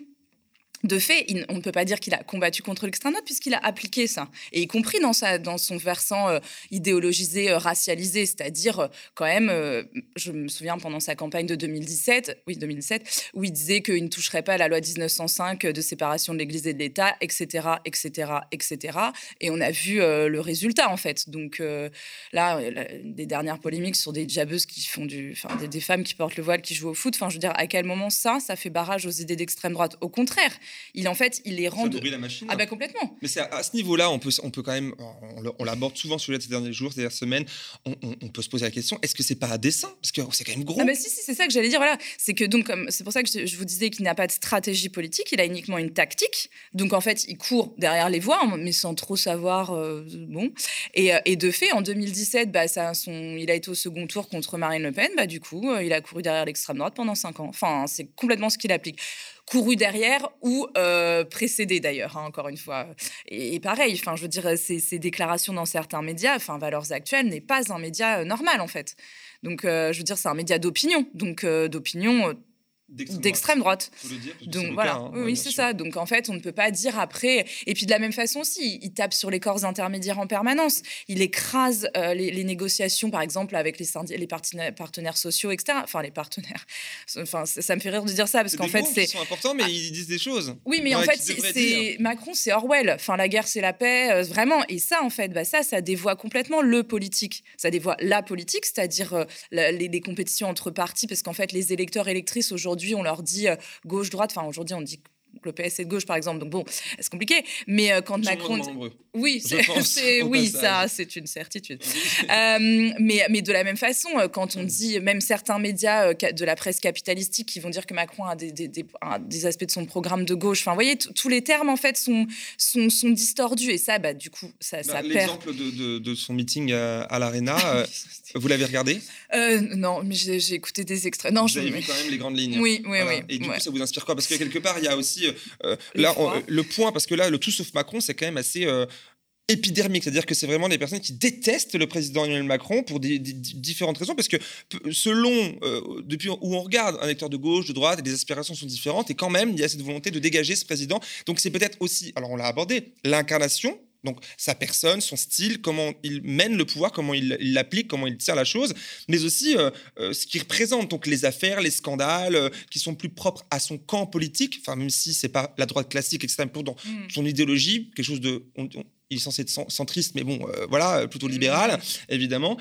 de fait, on ne peut pas dire qu'il a combattu contre l'extrême droite puisqu'il a appliqué ça, et y compris dans, son versant euh, idéologisé, euh, racialisé, c'est-à-dire euh, quand même, je me souviens pendant sa campagne de 2017, oui 2007, où il disait qu'il ne toucherait pas à la loi 1905 de séparation de l'Église et de l'État, etc., etc., etc. Et on a vu le résultat en fait. Donc là, des dernières polémiques sur des jabeuses qui font du, enfin des, des femmes qui portent le voile, qui jouent au foot. Enfin, je veux dire, à quel moment ça, ça fait barrage aux idées d'extrême droite Au contraire il en fait, il les rend. Ça la machine. Ah bah complètement. Mais c'est à, ce niveau-là, on peut, on peut quand même, on, l'aborde souvent sur les derniers jours, ces dernières semaines, on, peut se poser la question est-ce que c'est pas à dessein Parce que c'est quand même gros. Ah bah si, si c'est ça que j'allais dire. Voilà, c'est que donc c'est pour ça que je, vous disais qu'il n'a pas de stratégie politique, il a uniquement une tactique. Donc en fait, il court derrière les voies, mais sans trop savoir. Euh, bon, et, euh, et, de fait, en 2017, bah, ça, son, il a été au second tour contre Marine Le Pen. Bah du coup, euh, il a couru derrière l'extrême droite pendant cinq ans. Enfin, c'est complètement ce qu'il applique couru derrière ou euh, précédé d'ailleurs, hein, encore une fois. Et, pareil, enfin, je veux dire, ces, déclarations dans certains médias, enfin, Valeurs Actuelles n'est pas un média euh, normal en fait. Donc, euh, je veux dire, c'est un média d'opinion. Donc, d'opinion d'extrême droite. Donc voilà, hein. oui, c'est ça. Donc en fait, on ne peut pas dire après. Et puis de la même façon aussi, il tape sur les corps intermédiaires en permanence. Il écrase euh, les, négociations, par exemple, avec les, les partenaires, partenaires, sociaux, etc. Enfin, les partenaires. Enfin, ça, me fait rire de dire ça parce qu'en fait, c'est. Sont importants, mais ils disent des choses. Oui, mais en fait, c'est Macron, c'est Orwell. Enfin, la guerre, c'est la paix, euh, vraiment. Et ça, en fait, bah, ça, ça dévoie complètement le politique. Ça dévoie la politique, c'est-à-dire euh, les, les compétitions entre partis, parce qu'en fait, les électeurs électrices aujourd'hui on leur dit euh, gauche-droite. Enfin, aujourd'hui, on dit le PS est de gauche, par exemple. Donc bon, c'est compliqué. Mais euh, quand Macron, oui, c'est oui, ça, c'est une certitude. Euh, mais mais de la même façon, quand on dit même certains médias de la presse capitalistique qui vont dire que Macron a des, des, des, aspects de son programme de gauche. Enfin, vous voyez, tous les termes en fait sont, sont, sont distordus et ça, bah, du coup, ça, ça bah, perd. L'exemple de, de, son meeting à, l'Arena, vous l'avez regardé? Non, mais j'ai écouté des extraits. Non, vous avez vu quand même les grandes lignes. Oui, oui, oui. Et du coup, ça vous inspire quoi? Parce que quelque part, il y a aussi euh, là, le point, parce que là, le tout sauf Macron, c'est quand même assez euh, épidermique, c'est-à-dire que c'est vraiment des personnes qui détestent le président Emmanuel Macron pour des, différentes raisons, parce que selon euh, depuis où on regarde un électeur de gauche, de droite, les aspirations sont différentes, et quand même il y a cette volonté de dégager ce président. Donc c'est peut-être aussi, alors on l'a abordé, l'incarnation donc sa personne, son style, comment il mène le pouvoir, comment il l'applique, comment il tient la chose, mais aussi euh, euh, ce qu'il représente, donc les affaires, les scandales euh, qui sont plus propres à son camp politique, enfin même si c'est pas la droite classique, etc. Pour dans mm. son idéologie, quelque chose de, il est censé être centriste, mais bon, voilà, plutôt libéral, mm. évidemment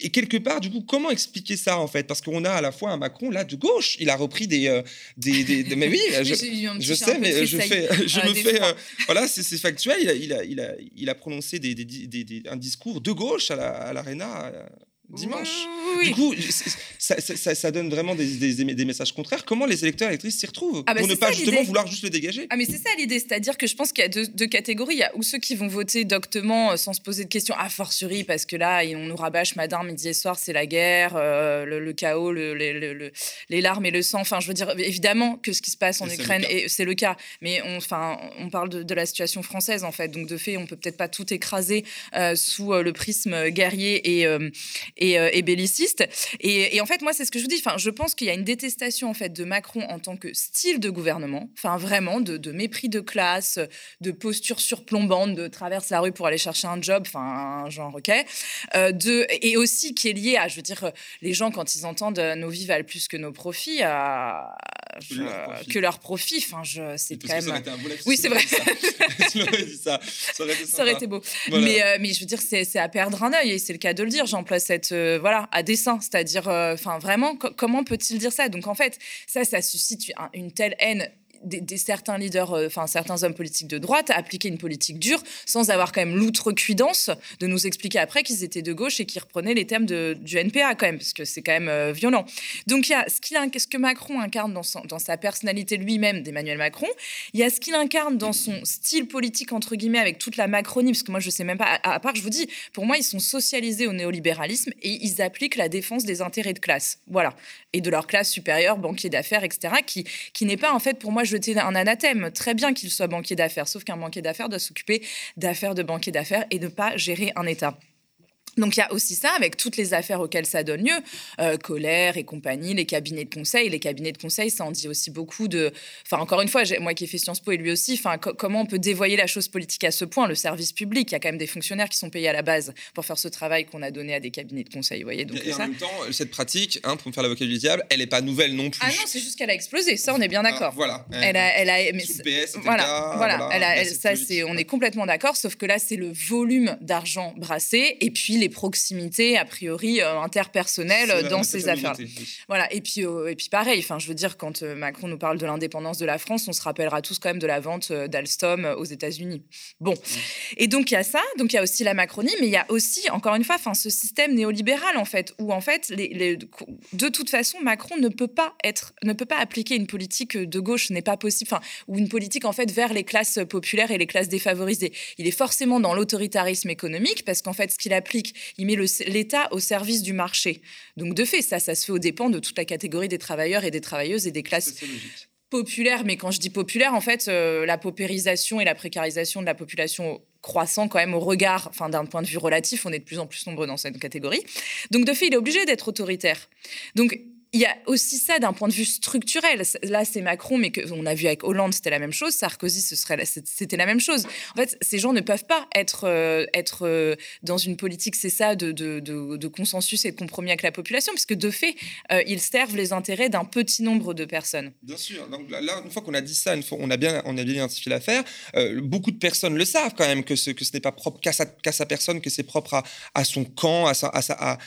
et quelque part, du coup, comment expliquer ça en fait? Parce qu'on a à la fois un Macron là de gauche, il a repris des, euh, des, mais oui, je, sais, mais je fais, je me fais, euh, voilà, c'est factuel. Il a, il a, il a, il a prononcé des, des, un discours de gauche à l'Arena. Dimanche. Du coup, ça, ça, ça, donne vraiment des, des, des, messages contraires. Comment les électeurs électrices s'y retrouvent ah bah Pour ne pas justement vouloir juste le dégager? Ah, mais c'est ça l'idée. C'est-à-dire que je pense qu'il y a deux, deux, catégories. Il y a ou ceux qui vont voter doctement euh, sans se poser de questions, a fortiori, parce que là, on nous rabâche matin, midi et soir, c'est la guerre, euh, le, chaos, le, le, les larmes et le sang. Enfin, je veux dire, évidemment que ce qui se passe en Ukraine, c'est le cas. Mais on, enfin, on parle de, de, la situation française, en fait. Donc, de fait, on peut peut-être pas tout écraser euh, sous le prisme guerrier et et, et belliciste. Et, en fait, moi, c'est ce que je vous dis. Enfin, je pense qu'il y a une détestation en fait de Macron en tant que style de gouvernement. Enfin, vraiment de, mépris de classe, de posture surplombante, de traverse la rue pour aller chercher un job. Enfin, genre ok. Euh, de et aussi qui est lié à, je veux dire, les gens quand ils entendent euh, nos vies valent plus que nos profits, à, que leur profit. Enfin, je, c'est quand même. oui, c'est vrai. ça, ça, aurait été, ça aurait été beau. Mais, euh, mais je veux dire, c'est, à perdre un œil et c'est le cas de le dire. J'emploie cette voilà à dessein, c'est-à-dire, enfin vraiment, comment peut-il dire ça? Donc en fait, ça, ça suscite une telle haine des, certains leaders, euh, enfin certains hommes politiques de droite, appliquer une politique dure sans avoir quand même l'outrecuidance de nous expliquer après qu'ils étaient de gauche et qu'ils reprenaient les thèmes du NPA quand même, parce que c'est quand même euh, violent. Donc il y a ce, qu'il ce que Macron incarne dans, sa personnalité lui-même d'Emmanuel Macron, il y a ce qu'il incarne dans son style politique entre guillemets avec toute la Macronie, parce que moi je sais même pas, à, à part je vous dis, pour moi ils sont socialisés au néolibéralisme et ils appliquent la défense des intérêts de classe, voilà, et de leur classe supérieure, banquier d'affaires, etc., qui, qui n'est pas en fait pour moi jeter un anathème. Très bien qu'il soit banquier d'affaires, sauf qu'un banquier d'affaires doit s'occuper d'affaires de banquier d'affaires et ne pas gérer un État. Donc il y a aussi ça avec toutes les affaires auxquelles ça donne lieu, euh, colère et compagnie, les cabinets de conseil. Les cabinets de conseil, ça en dit aussi beaucoup de. Enfin encore une fois, moi qui ai fait Sciences Po et lui aussi, enfin comment on peut dévoyer la chose politique à ce point, le service public. Il y a quand même des fonctionnaires qui sont payés à la base pour faire ce travail qu'on a donné à des cabinets de conseil. Vous voyez. Donc et, en même temps, cette pratique, hein, pour me faire l'avocat du diable, elle n'est pas nouvelle non plus. Ah non, c'est juste qu'elle a explosé. Ça, on est bien d'accord. voilà. Elle a, elle a, mais PS, voilà, voilà, Elle ça c'est, on est complètement d'accord. Sauf que là, c'est le volume d'argent brassé et puis les proximités a priori euh, interpersonnelle euh, dans ces affaires. Voilà. Et puis, euh, et puis pareil. Enfin, je veux dire, quand Macron nous parle de l'indépendance de la France, on se rappellera tous quand même de la vente d'Alstom aux États-Unis. Bon. Et donc il y a ça. Donc il y a aussi la Macronie, mais il y a aussi, encore une fois, enfin, ce système néolibéral en fait, où en fait, les, de toute façon, Macron ne peut pas être, ne peut pas appliquer une politique de gauche, n'est pas possible. Enfin, ou une politique en fait vers les classes populaires et les classes défavorisées. Il est forcément dans l'autoritarisme économique parce qu'en fait, ce qu'il applique, il met l'État au service du marché. Donc de fait, ça, ça se fait aux dépens de toute la catégorie des travailleurs et des travailleuses et des classes populaires. Mais quand je dis populaire, en fait, euh, la paupérisation et la précarisation de la population croissant quand même au regard, enfin d'un point de vue relatif, on est de plus en plus nombreux dans cette catégorie. Donc de fait, il est obligé d'être autoritaire. Donc il y a aussi ça d'un point de vue structurel. Là, c'est Macron, mais que, on a vu avec Hollande, c'était la même chose. Sarkozy, ce serait, c'était la même chose. En fait, ces gens ne peuvent pas être, euh, euh, dans une politique, c'est ça, de, consensus et de compromis avec la population, puisque de fait, euh, ils servent les intérêts d'un petit nombre de personnes. Bien sûr. Donc là, une fois qu'on a dit ça, une fois on a bien, on a bien identifié l'affaire, beaucoup de personnes le savent quand même que ce, n'est pas propre qu'à sa, personne, que c'est propre à, son camp, à sa,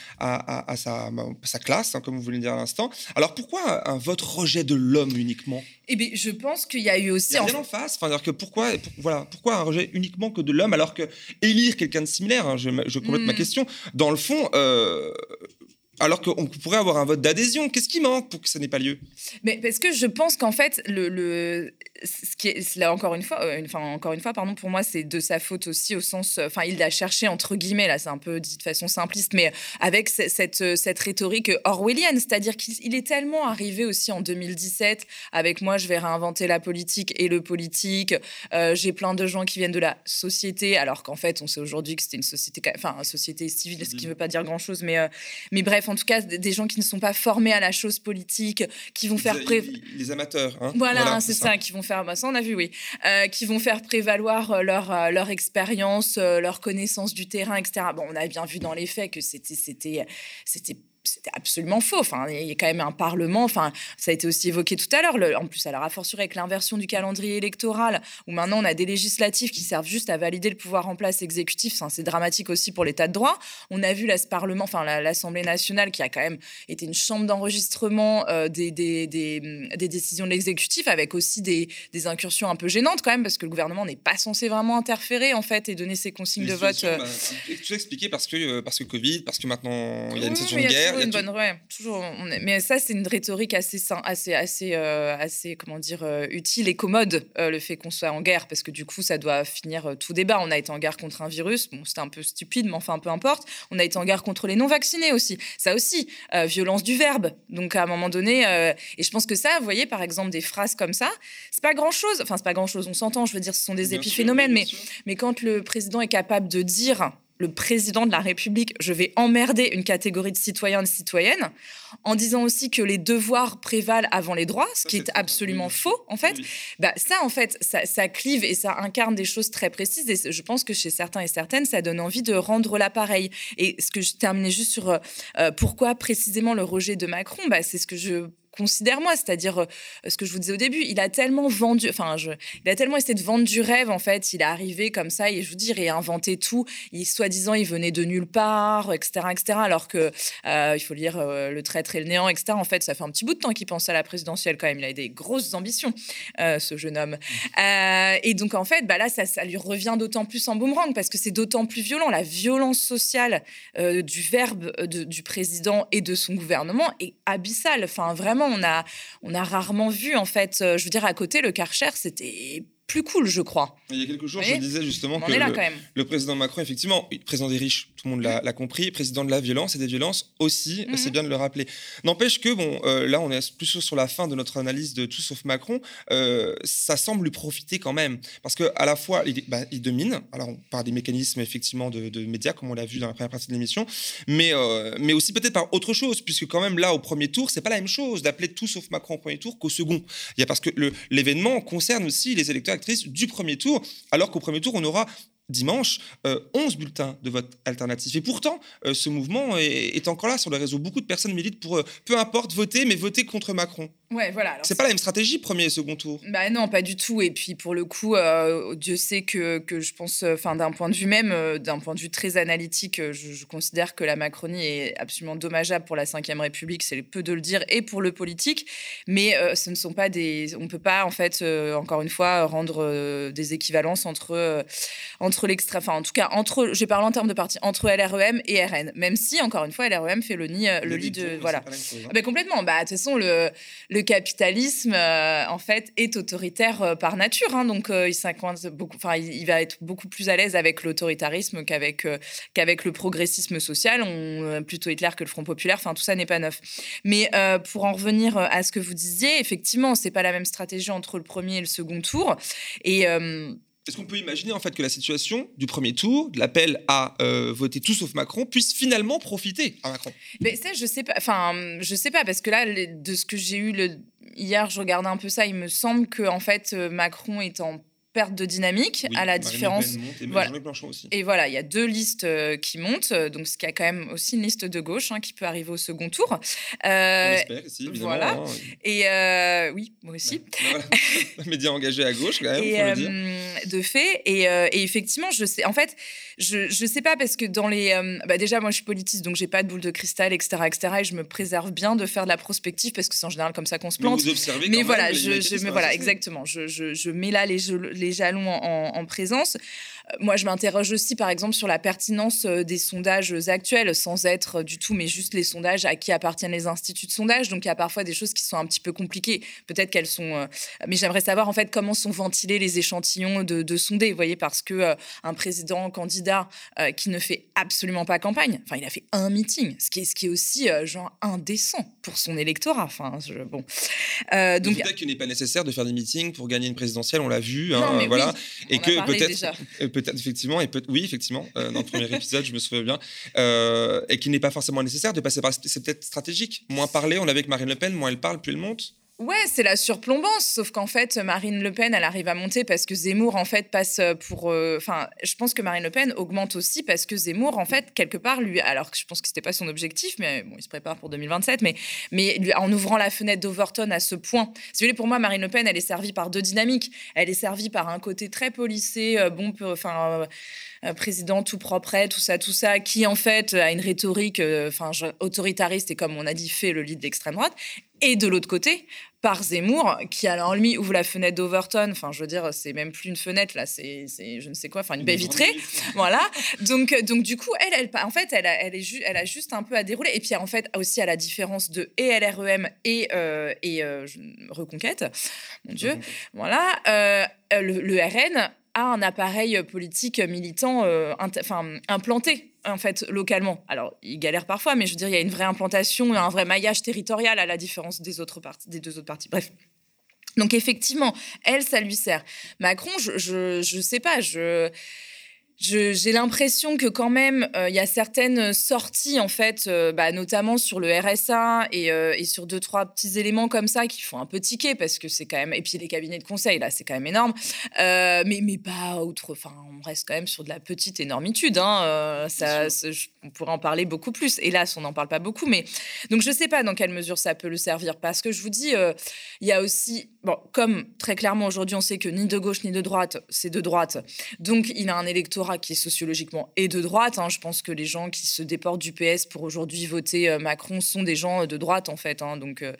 classe, comme vous voulez dire à l'instant alors pourquoi un vote rejet de l'homme uniquement? Eh bien, je pense qu'il y a eu aussi. Il y a rien en face. Enfin, que pourquoi, voilà, pourquoi un rejet uniquement que de l'homme alors que élire quelqu'un de similaire, hein, je, je, complète ma hmm. question, dans le fond, euh, alors qu'on pourrait avoir un vote d'adhésion. Qu'est-ce qui manque pour que ça n'ait pas lieu? Mais parce que je pense qu'en fait, le, ce qui est là encore une fois, euh, enfin encore une fois, pardon, pour moi, c'est de sa faute aussi au sens, enfin, il l'a cherché entre guillemets là, c'est un peu dit de façon simpliste, mais avec cette euh, cette rhétorique orwellienne, c'est-à-dire qu'il est tellement arrivé aussi en 2017 avec moi, je vais réinventer la politique et le politique. Euh, j'ai plein de gens qui viennent de la société, alors qu'en fait, on sait aujourd'hui que c'était une société, enfin, une société civile, ce qui ne veut pas dire grand-chose, mais mais bref en tout cas, des gens qui ne sont pas formés à la chose politique, qui vont faire... Les amateurs. Hein voilà, c'est ça. qui vont faire... Bah, ça, on a vu, oui. Euh, qui vont faire prévaloir euh, leur, euh, leur expérience, leur connaissance du terrain, etc. Bon, on a bien vu dans les faits que c'était c'était c'était absolument faux. Enfin, il y a quand même un Parlement. Enfin, ça a été aussi évoqué tout à l'heure. En plus, alors, a fortiori avec l'inversion du calendrier électoral, où maintenant on a des législatives qui servent juste à valider le pouvoir en place exécutif. Enfin, c'est dramatique aussi pour l'état de droit. On a vu là, ce Parlement, enfin l'Assemblée nationale, qui a quand même été une chambre d'enregistrement euh, des, des, des, des, décisions de l'exécutif, avec aussi des, incursions un peu gênantes quand même, parce que le gouvernement n'est pas censé vraiment interférer en fait et donner ses consignes de vote. Euh. Bah, tout expliqué parce que euh, parce que Covid, parce que maintenant il y a une situation de guerre une bonne, ouais, toujours. Mais ça, c'est une rhétorique assez, assez, assez, euh, assez, comment dire, euh, utile et commode, euh, le fait qu'on soit en guerre, parce que du coup, ça doit finir tout débat. On a été en guerre contre un virus, bon, c'était un peu stupide, mais enfin, peu importe. On a été en guerre contre les non-vaccinés aussi. Ça aussi, violence du verbe. Donc, à un moment donné, et je pense que ça, vous voyez, par exemple, des phrases comme ça, c'est pas grand-chose. Enfin, c'est pas grand-chose, on s'entend, je veux dire, ce sont des épiphénomènes, mais, mais quand le président est capable de dire le président de la République, je vais emmerder une catégorie de citoyens et de citoyennes, en disant aussi que les devoirs prévalent avant les droits, ce qui est absolument faux, en fait. Bah, ça, en fait, ça, clive et ça incarne des choses très précises. Et je pense que chez certains et certaines, ça donne envie de rendre l'appareil. Et ce que je terminais juste sur euh, euh, pourquoi précisément le rejet de Macron, bah, c'est ce que je considère moi, c'est-à-dire euh, ce que je vous disais au début, il a tellement vendu, enfin, il a tellement essayé de vendre du rêve en fait, il est arrivé comme ça et je vous dis réinventer tout, il soi-disant il venait de nulle part, etc., etc. Alors que euh, il faut lire euh, le traître et le néant, etc. En fait, ça fait un petit bout de temps qu'il pense à la présidentielle quand même, il a des grosses ambitions, ce jeune homme. et donc en fait, bah là, ça, ça lui revient d'autant plus en boomerang parce que c'est d'autant plus violent, la violence sociale du verbe du président et de son gouvernement est abyssale. Enfin, vraiment on a, on a rarement vu, en fait, euh, je veux dire, à côté, le Karcher, c'était plus cool, je crois. Il y a quelques jours, je disais justement que le, président Macron, effectivement, président des riches, tout le monde l'a compris, président de la violence et des violences aussi, mhm. c'est bien de le rappeler. N'empêche que, bon, euh, là, on est plus sur la fin de notre analyse de tout sauf Macron, euh, ça semble lui profiter quand même, parce qu'à la fois, il, bah, il, domine, alors par des mécanismes effectivement de, médias, comme on l'a vu dans la première partie de l'émission, mais, euh, mais aussi peut-être par autre chose, puisque quand même là, au premier tour, c'est pas la même chose d'appeler tout sauf Macron au premier tour qu'au second. Il y a parce que l'événement concerne aussi les électeurs actrices du premier tour, alors qu'au premier tour, on aura dimanche 11 euh, bulletins de vote alternatifs. Et pourtant, euh, ce mouvement est, encore là sur le réseau. Beaucoup de personnes militent pour, euh, peu importe, voter, mais voter contre Macron. Ouais, voilà. C'est pas la même stratégie, premier et second tour? Bah non, pas du tout. Et puis pour le coup, Dieu sait que, que je pense, enfin d'un point de vue même, d'un point de vue très analytique, je, considère que la Macronie est absolument dommageable pour la Ve République. C'est peu de le dire et pour le politique. Mais ce ne sont pas des, on peut pas en fait, encore une fois, rendre des équivalences entre entre l'extrême, enfin en tout cas entre, je parle en termes de parti, entre LREM et RN. Même si encore une fois LREM fait le nid, euh, le, lit de, voilà. Hein. Ah complètement. Bah de toute façon le le capitalisme euh, en fait est autoritaire euh, par nature, hein. donc il beaucoup, enfin il, va être beaucoup plus à l'aise avec l'autoritarisme qu'avec qu'avec le progressisme social. Plutôt Hitler que le Front populaire. Enfin tout ça n'est pas neuf. Mais pour en revenir à ce que vous disiez, effectivement c'est pas la même stratégie entre le premier et le second tour et Est-ce qu'on peut imaginer en fait que la situation du premier tour, de l'appel à euh, voter tout sauf Macron, puisse finalement profiter à Macron? Mais ça, je sais pas. Enfin, je sais pas parce que là, de ce que j'ai eu hier, je regardais un peu ça. Il me semble que en fait, euh, Macron est en perte de dynamique Oui, à la Marine différence. Monte et voilà. Aussi. Et voilà, il y a deux listes euh, qui montent, euh, donc ce qui a quand même aussi une liste de gauche hein, qui peut arriver au second tour. Euh, On évidemment. voilà. hein. Et euh, oui, moi aussi. Voilà. Média engagé à gauche, quand même, et faut le dire. euh, de fait et, et effectivement je sais en fait je je sais pas parce que dans les bah déjà moi je suis politiste donc j'ai pas de boule de cristal etc etc et je me préserve bien de faire de la prospective parce que c'est en général comme ça qu'on se Mais plante vous observez mais quand voilà même les je, je mais voilà associés. exactement je, je, je mets là les, jeux- les jalons en, en présence moi je m'interroge aussi par exemple sur la pertinence euh, des sondages actuels sans être euh, du tout mais juste les sondages à qui appartiennent les instituts de sondage. Donc il y a parfois des choses qui sont un petit peu compliquées. Peut-être qu'elles sont euh, mais j'aimerais savoir en fait comment sont ventilés les échantillons de, de sondés, vous voyez, parce que euh, un président candidat euh, qui ne fait absolument pas campagne, enfin il a fait un meeting, ce qui est, ce qui est aussi euh, genre indécent pour son électorat. Enfin je- bon, Euh, Donc, peut-être qu'il n'est pas nécessaire de faire des meetings pour gagner une présidentielle, on l'a vu, hein, Non, mais voilà, oui, et que peut-être, euh, peut-être effectivement, et peut oui effectivement, euh, dans le premier épisode, je me souviens bien, euh, et qu'il n'est pas forcément nécessaire de passer par, c'est peut-être stratégique, moins parler, on l'a vu avec Marine Le Pen, moins elle parle, plus elle monte. Ouais, c'est la surplombance, sauf qu'en fait, Marine Le Pen, elle arrive à monter parce que Zemmour, en fait, passe pour... euh, Enfin, je pense que Marine Le Pen augmente aussi parce que Zemmour, en fait, quelque part, lui... Alors que je pense que c'était pas son objectif, mais bon, il se prépare pour 2027, mais, mais en ouvrant la fenêtre d'Overton à ce point... Si vous pour moi, Marine Le Pen, elle est servie par deux dynamiques. Elle est servie par un côté très policé, euh, bon, enfin... euh, euh, président tout propre, tout ça, tout ça, qui en fait a une rhétorique euh, enfin autoritariste et comme on a dit fait le lit de l'extrême droite. Et de l'autre côté, par Zemmour, qui alors lui ouvre la fenêtre d'Overton. Enfin, je veux dire, c'est même plus une fenêtre là, c'est je ne sais quoi, enfin une baie vitrée. voilà. Donc donc du coup, elle, elle en fait, elle a, elle est ju- elle a juste un peu à dérouler. Et puis en fait aussi à la différence de et LREM et euh, et euh, Reconquête, mon Dieu, voilà, euh, euh, le, le RN a un appareil politique militant euh, enfin, implanté en fait localement. Alors, il galère parfois, mais je veux dire, il y a une vraie implantation, un vrai maillage territorial à la différence des autres des deux autres partis. Bref. Donc effectivement, elle, ça lui sert. Macron, je, je, sais pas, je- j'ai l'impression que quand même euh, il y a certaines sorties en fait, euh, bah, notamment sur le RSA et, euh, et sur deux trois petits éléments comme ça qui font un peu tiquer parce que c'est quand même et puis les cabinets de conseil là c'est quand même énorme, mais mais pas outre. Enfin on reste quand même sur de la petite énormitude. Hein, ça, on pourrait en parler beaucoup plus. Hélas on n'en parle pas beaucoup, mais donc je sais pas dans quelle mesure ça peut le servir parce que je vous dis il y a aussi bon comme très clairement aujourd'hui on sait que ni de gauche ni de droite c'est de droite, donc il a un électorat qui est sociologiquement et de droite. hein. Je pense que les gens qui se déportent du PS pour aujourd'hui voter euh, Macron sont des gens euh, de droite en fait. hein. Donc euh,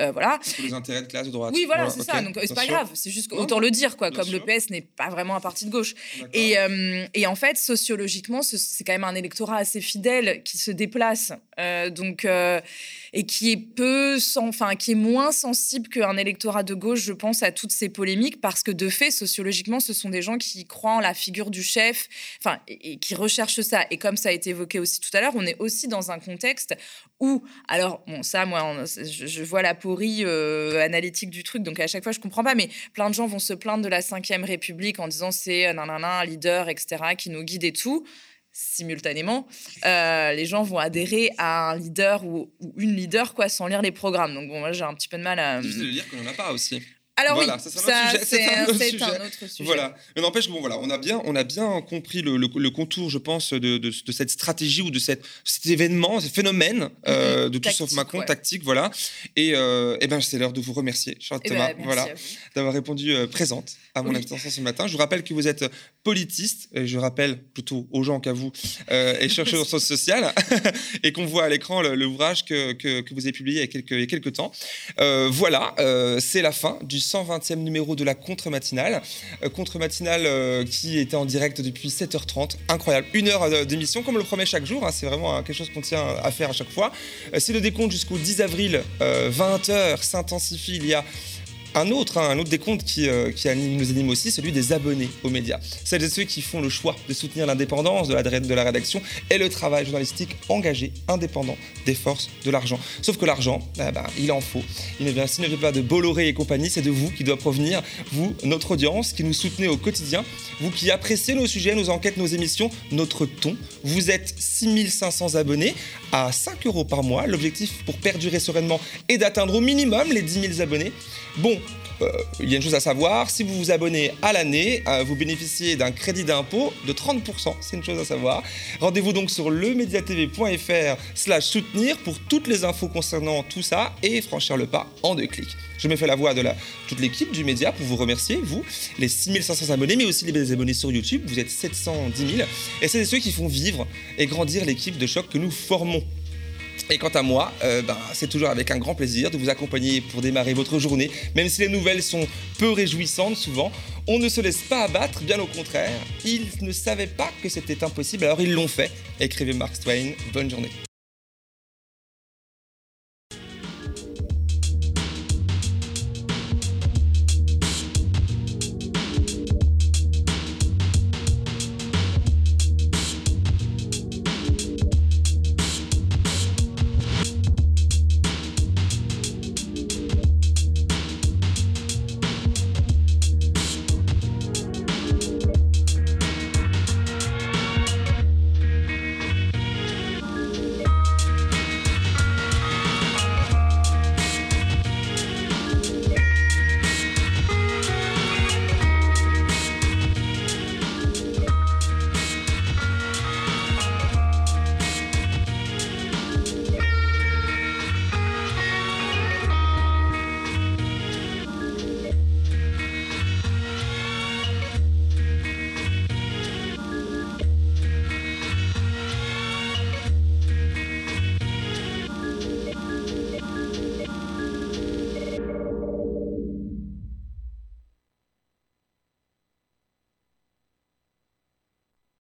euh, voilà. Pour les intérêts de classe de droite. Oui, voilà, c'est ça. Donc, c'est pas sûr. grave. C'est juste autant le dire, quoi. bien Comme le. PS n'est pas vraiment un parti de gauche. Et, euh, et en fait, sociologiquement, ce- c'est quand même un électorat assez fidèle qui se déplace. Euh, donc, et qui est peu, sans- enfin, qui est moins sensible qu'un électorat de gauche, je pense, à toutes ces polémiques, parce que de fait, sociologiquement, ce sont des gens qui croient en la figure du chef, enfin, et, qui recherchent ça. Et comme ça a été évoqué aussi tout à l'heure, on est aussi dans un contexte où, alors, bon, ça, moi, on- je, je vois la porie euh, analytique du truc, donc à chaque fois, je comprends pas, mais plein de gens vont se plaindre de la Ve République en disant c'est euh, nanana, un leader, etc., qui nous guide et tout. Simultanément, euh, les gens vont adhérer à un leader ou, une leader quoi sans lire les programmes. Donc bon, moi j'ai un petit peu de mal à. De dire qu'on n'en a pas aussi. Alors Voilà, oui, ça, c'est un autre sujet, un autre. Voilà. Mais n'empêche bon, voilà, on a bien, on a bien compris le, le- le contour, je pense, de, de- de cette stratégie ou de cette, cet événement, ce phénomène euh, de tout sauf Macron, ouais. tactique, voilà. Et, euh, eh ben, c'est l'heure de vous remercier, Charlotte Eh ben, Thomas, voilà, d'avoir répondu euh, présente à mon Oui. invitation ce matin. Je vous rappelle que vous êtes politiste, et je rappelle plutôt aux gens qu'à vous, euh, et chercheurs en sciences sociales, et qu'on voit à l'écran l'ouvrage que, que, que vous avez publié il y a quelques, il y a quelques temps. Voilà, c'est la fin du 120e numéro de la contre-matinale. Euh, contre-matinale euh, qui était en direct depuis 7h30. Incroyable. Une heure euh, d'émission, comme le promet chaque jour. hein, c'est vraiment quelque chose qu'on tient à faire à chaque fois. C'est le décompte jusqu'au 10 avril, 20h, s'intensifie. Il y a un autre, hein, un autre des comptes qui, euh, qui nous anime aussi, celui des abonnés aux médias. Celles et ceux qui font le choix de soutenir l'indépendance de la, rédaction et le travail journalistique engagé, indépendant des forces de l'argent. Sauf que l'argent, eh ben, il en faut. Il ne vient, s'il ne vient pas de Bolloré et compagnie, c'est de vous qui doit provenir, vous, notre audience, qui nous soutenez au quotidien, vous qui appréciez nos sujets, nos enquêtes, nos émissions, notre ton. Vous êtes 6500 abonnés à 5 euros par mois. L'objectif pour perdurer sereinement est d'atteindre au minimum les 10 000 abonnés. Bon, il y a une chose à savoir, si vous vous abonnez à l'année, euh, vous bénéficiez d'un crédit d'impôt de 30%, c'est une chose à savoir. Rendez-vous donc sur lemediatv.fr slash soutenir pour toutes les infos concernant tout ça et franchir le pas en deux clics. Je me fais la voix de toute l'équipe du média pour vous remercier, vous, les 6500 abonnés, mais aussi les abonnés sur YouTube, vous êtes 710 000, et c'est ceux qui font vivre et grandir l'équipe de choc que nous formons. Et quant à moi, euh, ben, c'est toujours avec un grand plaisir de vous accompagner pour démarrer votre journée, même si les nouvelles sont peu réjouissantes souvent. On ne se laisse pas abattre, bien au contraire. Ils ne savaient pas que c'était impossible, alors ils l'ont fait. Écrivez Mark Twain, bonne journée.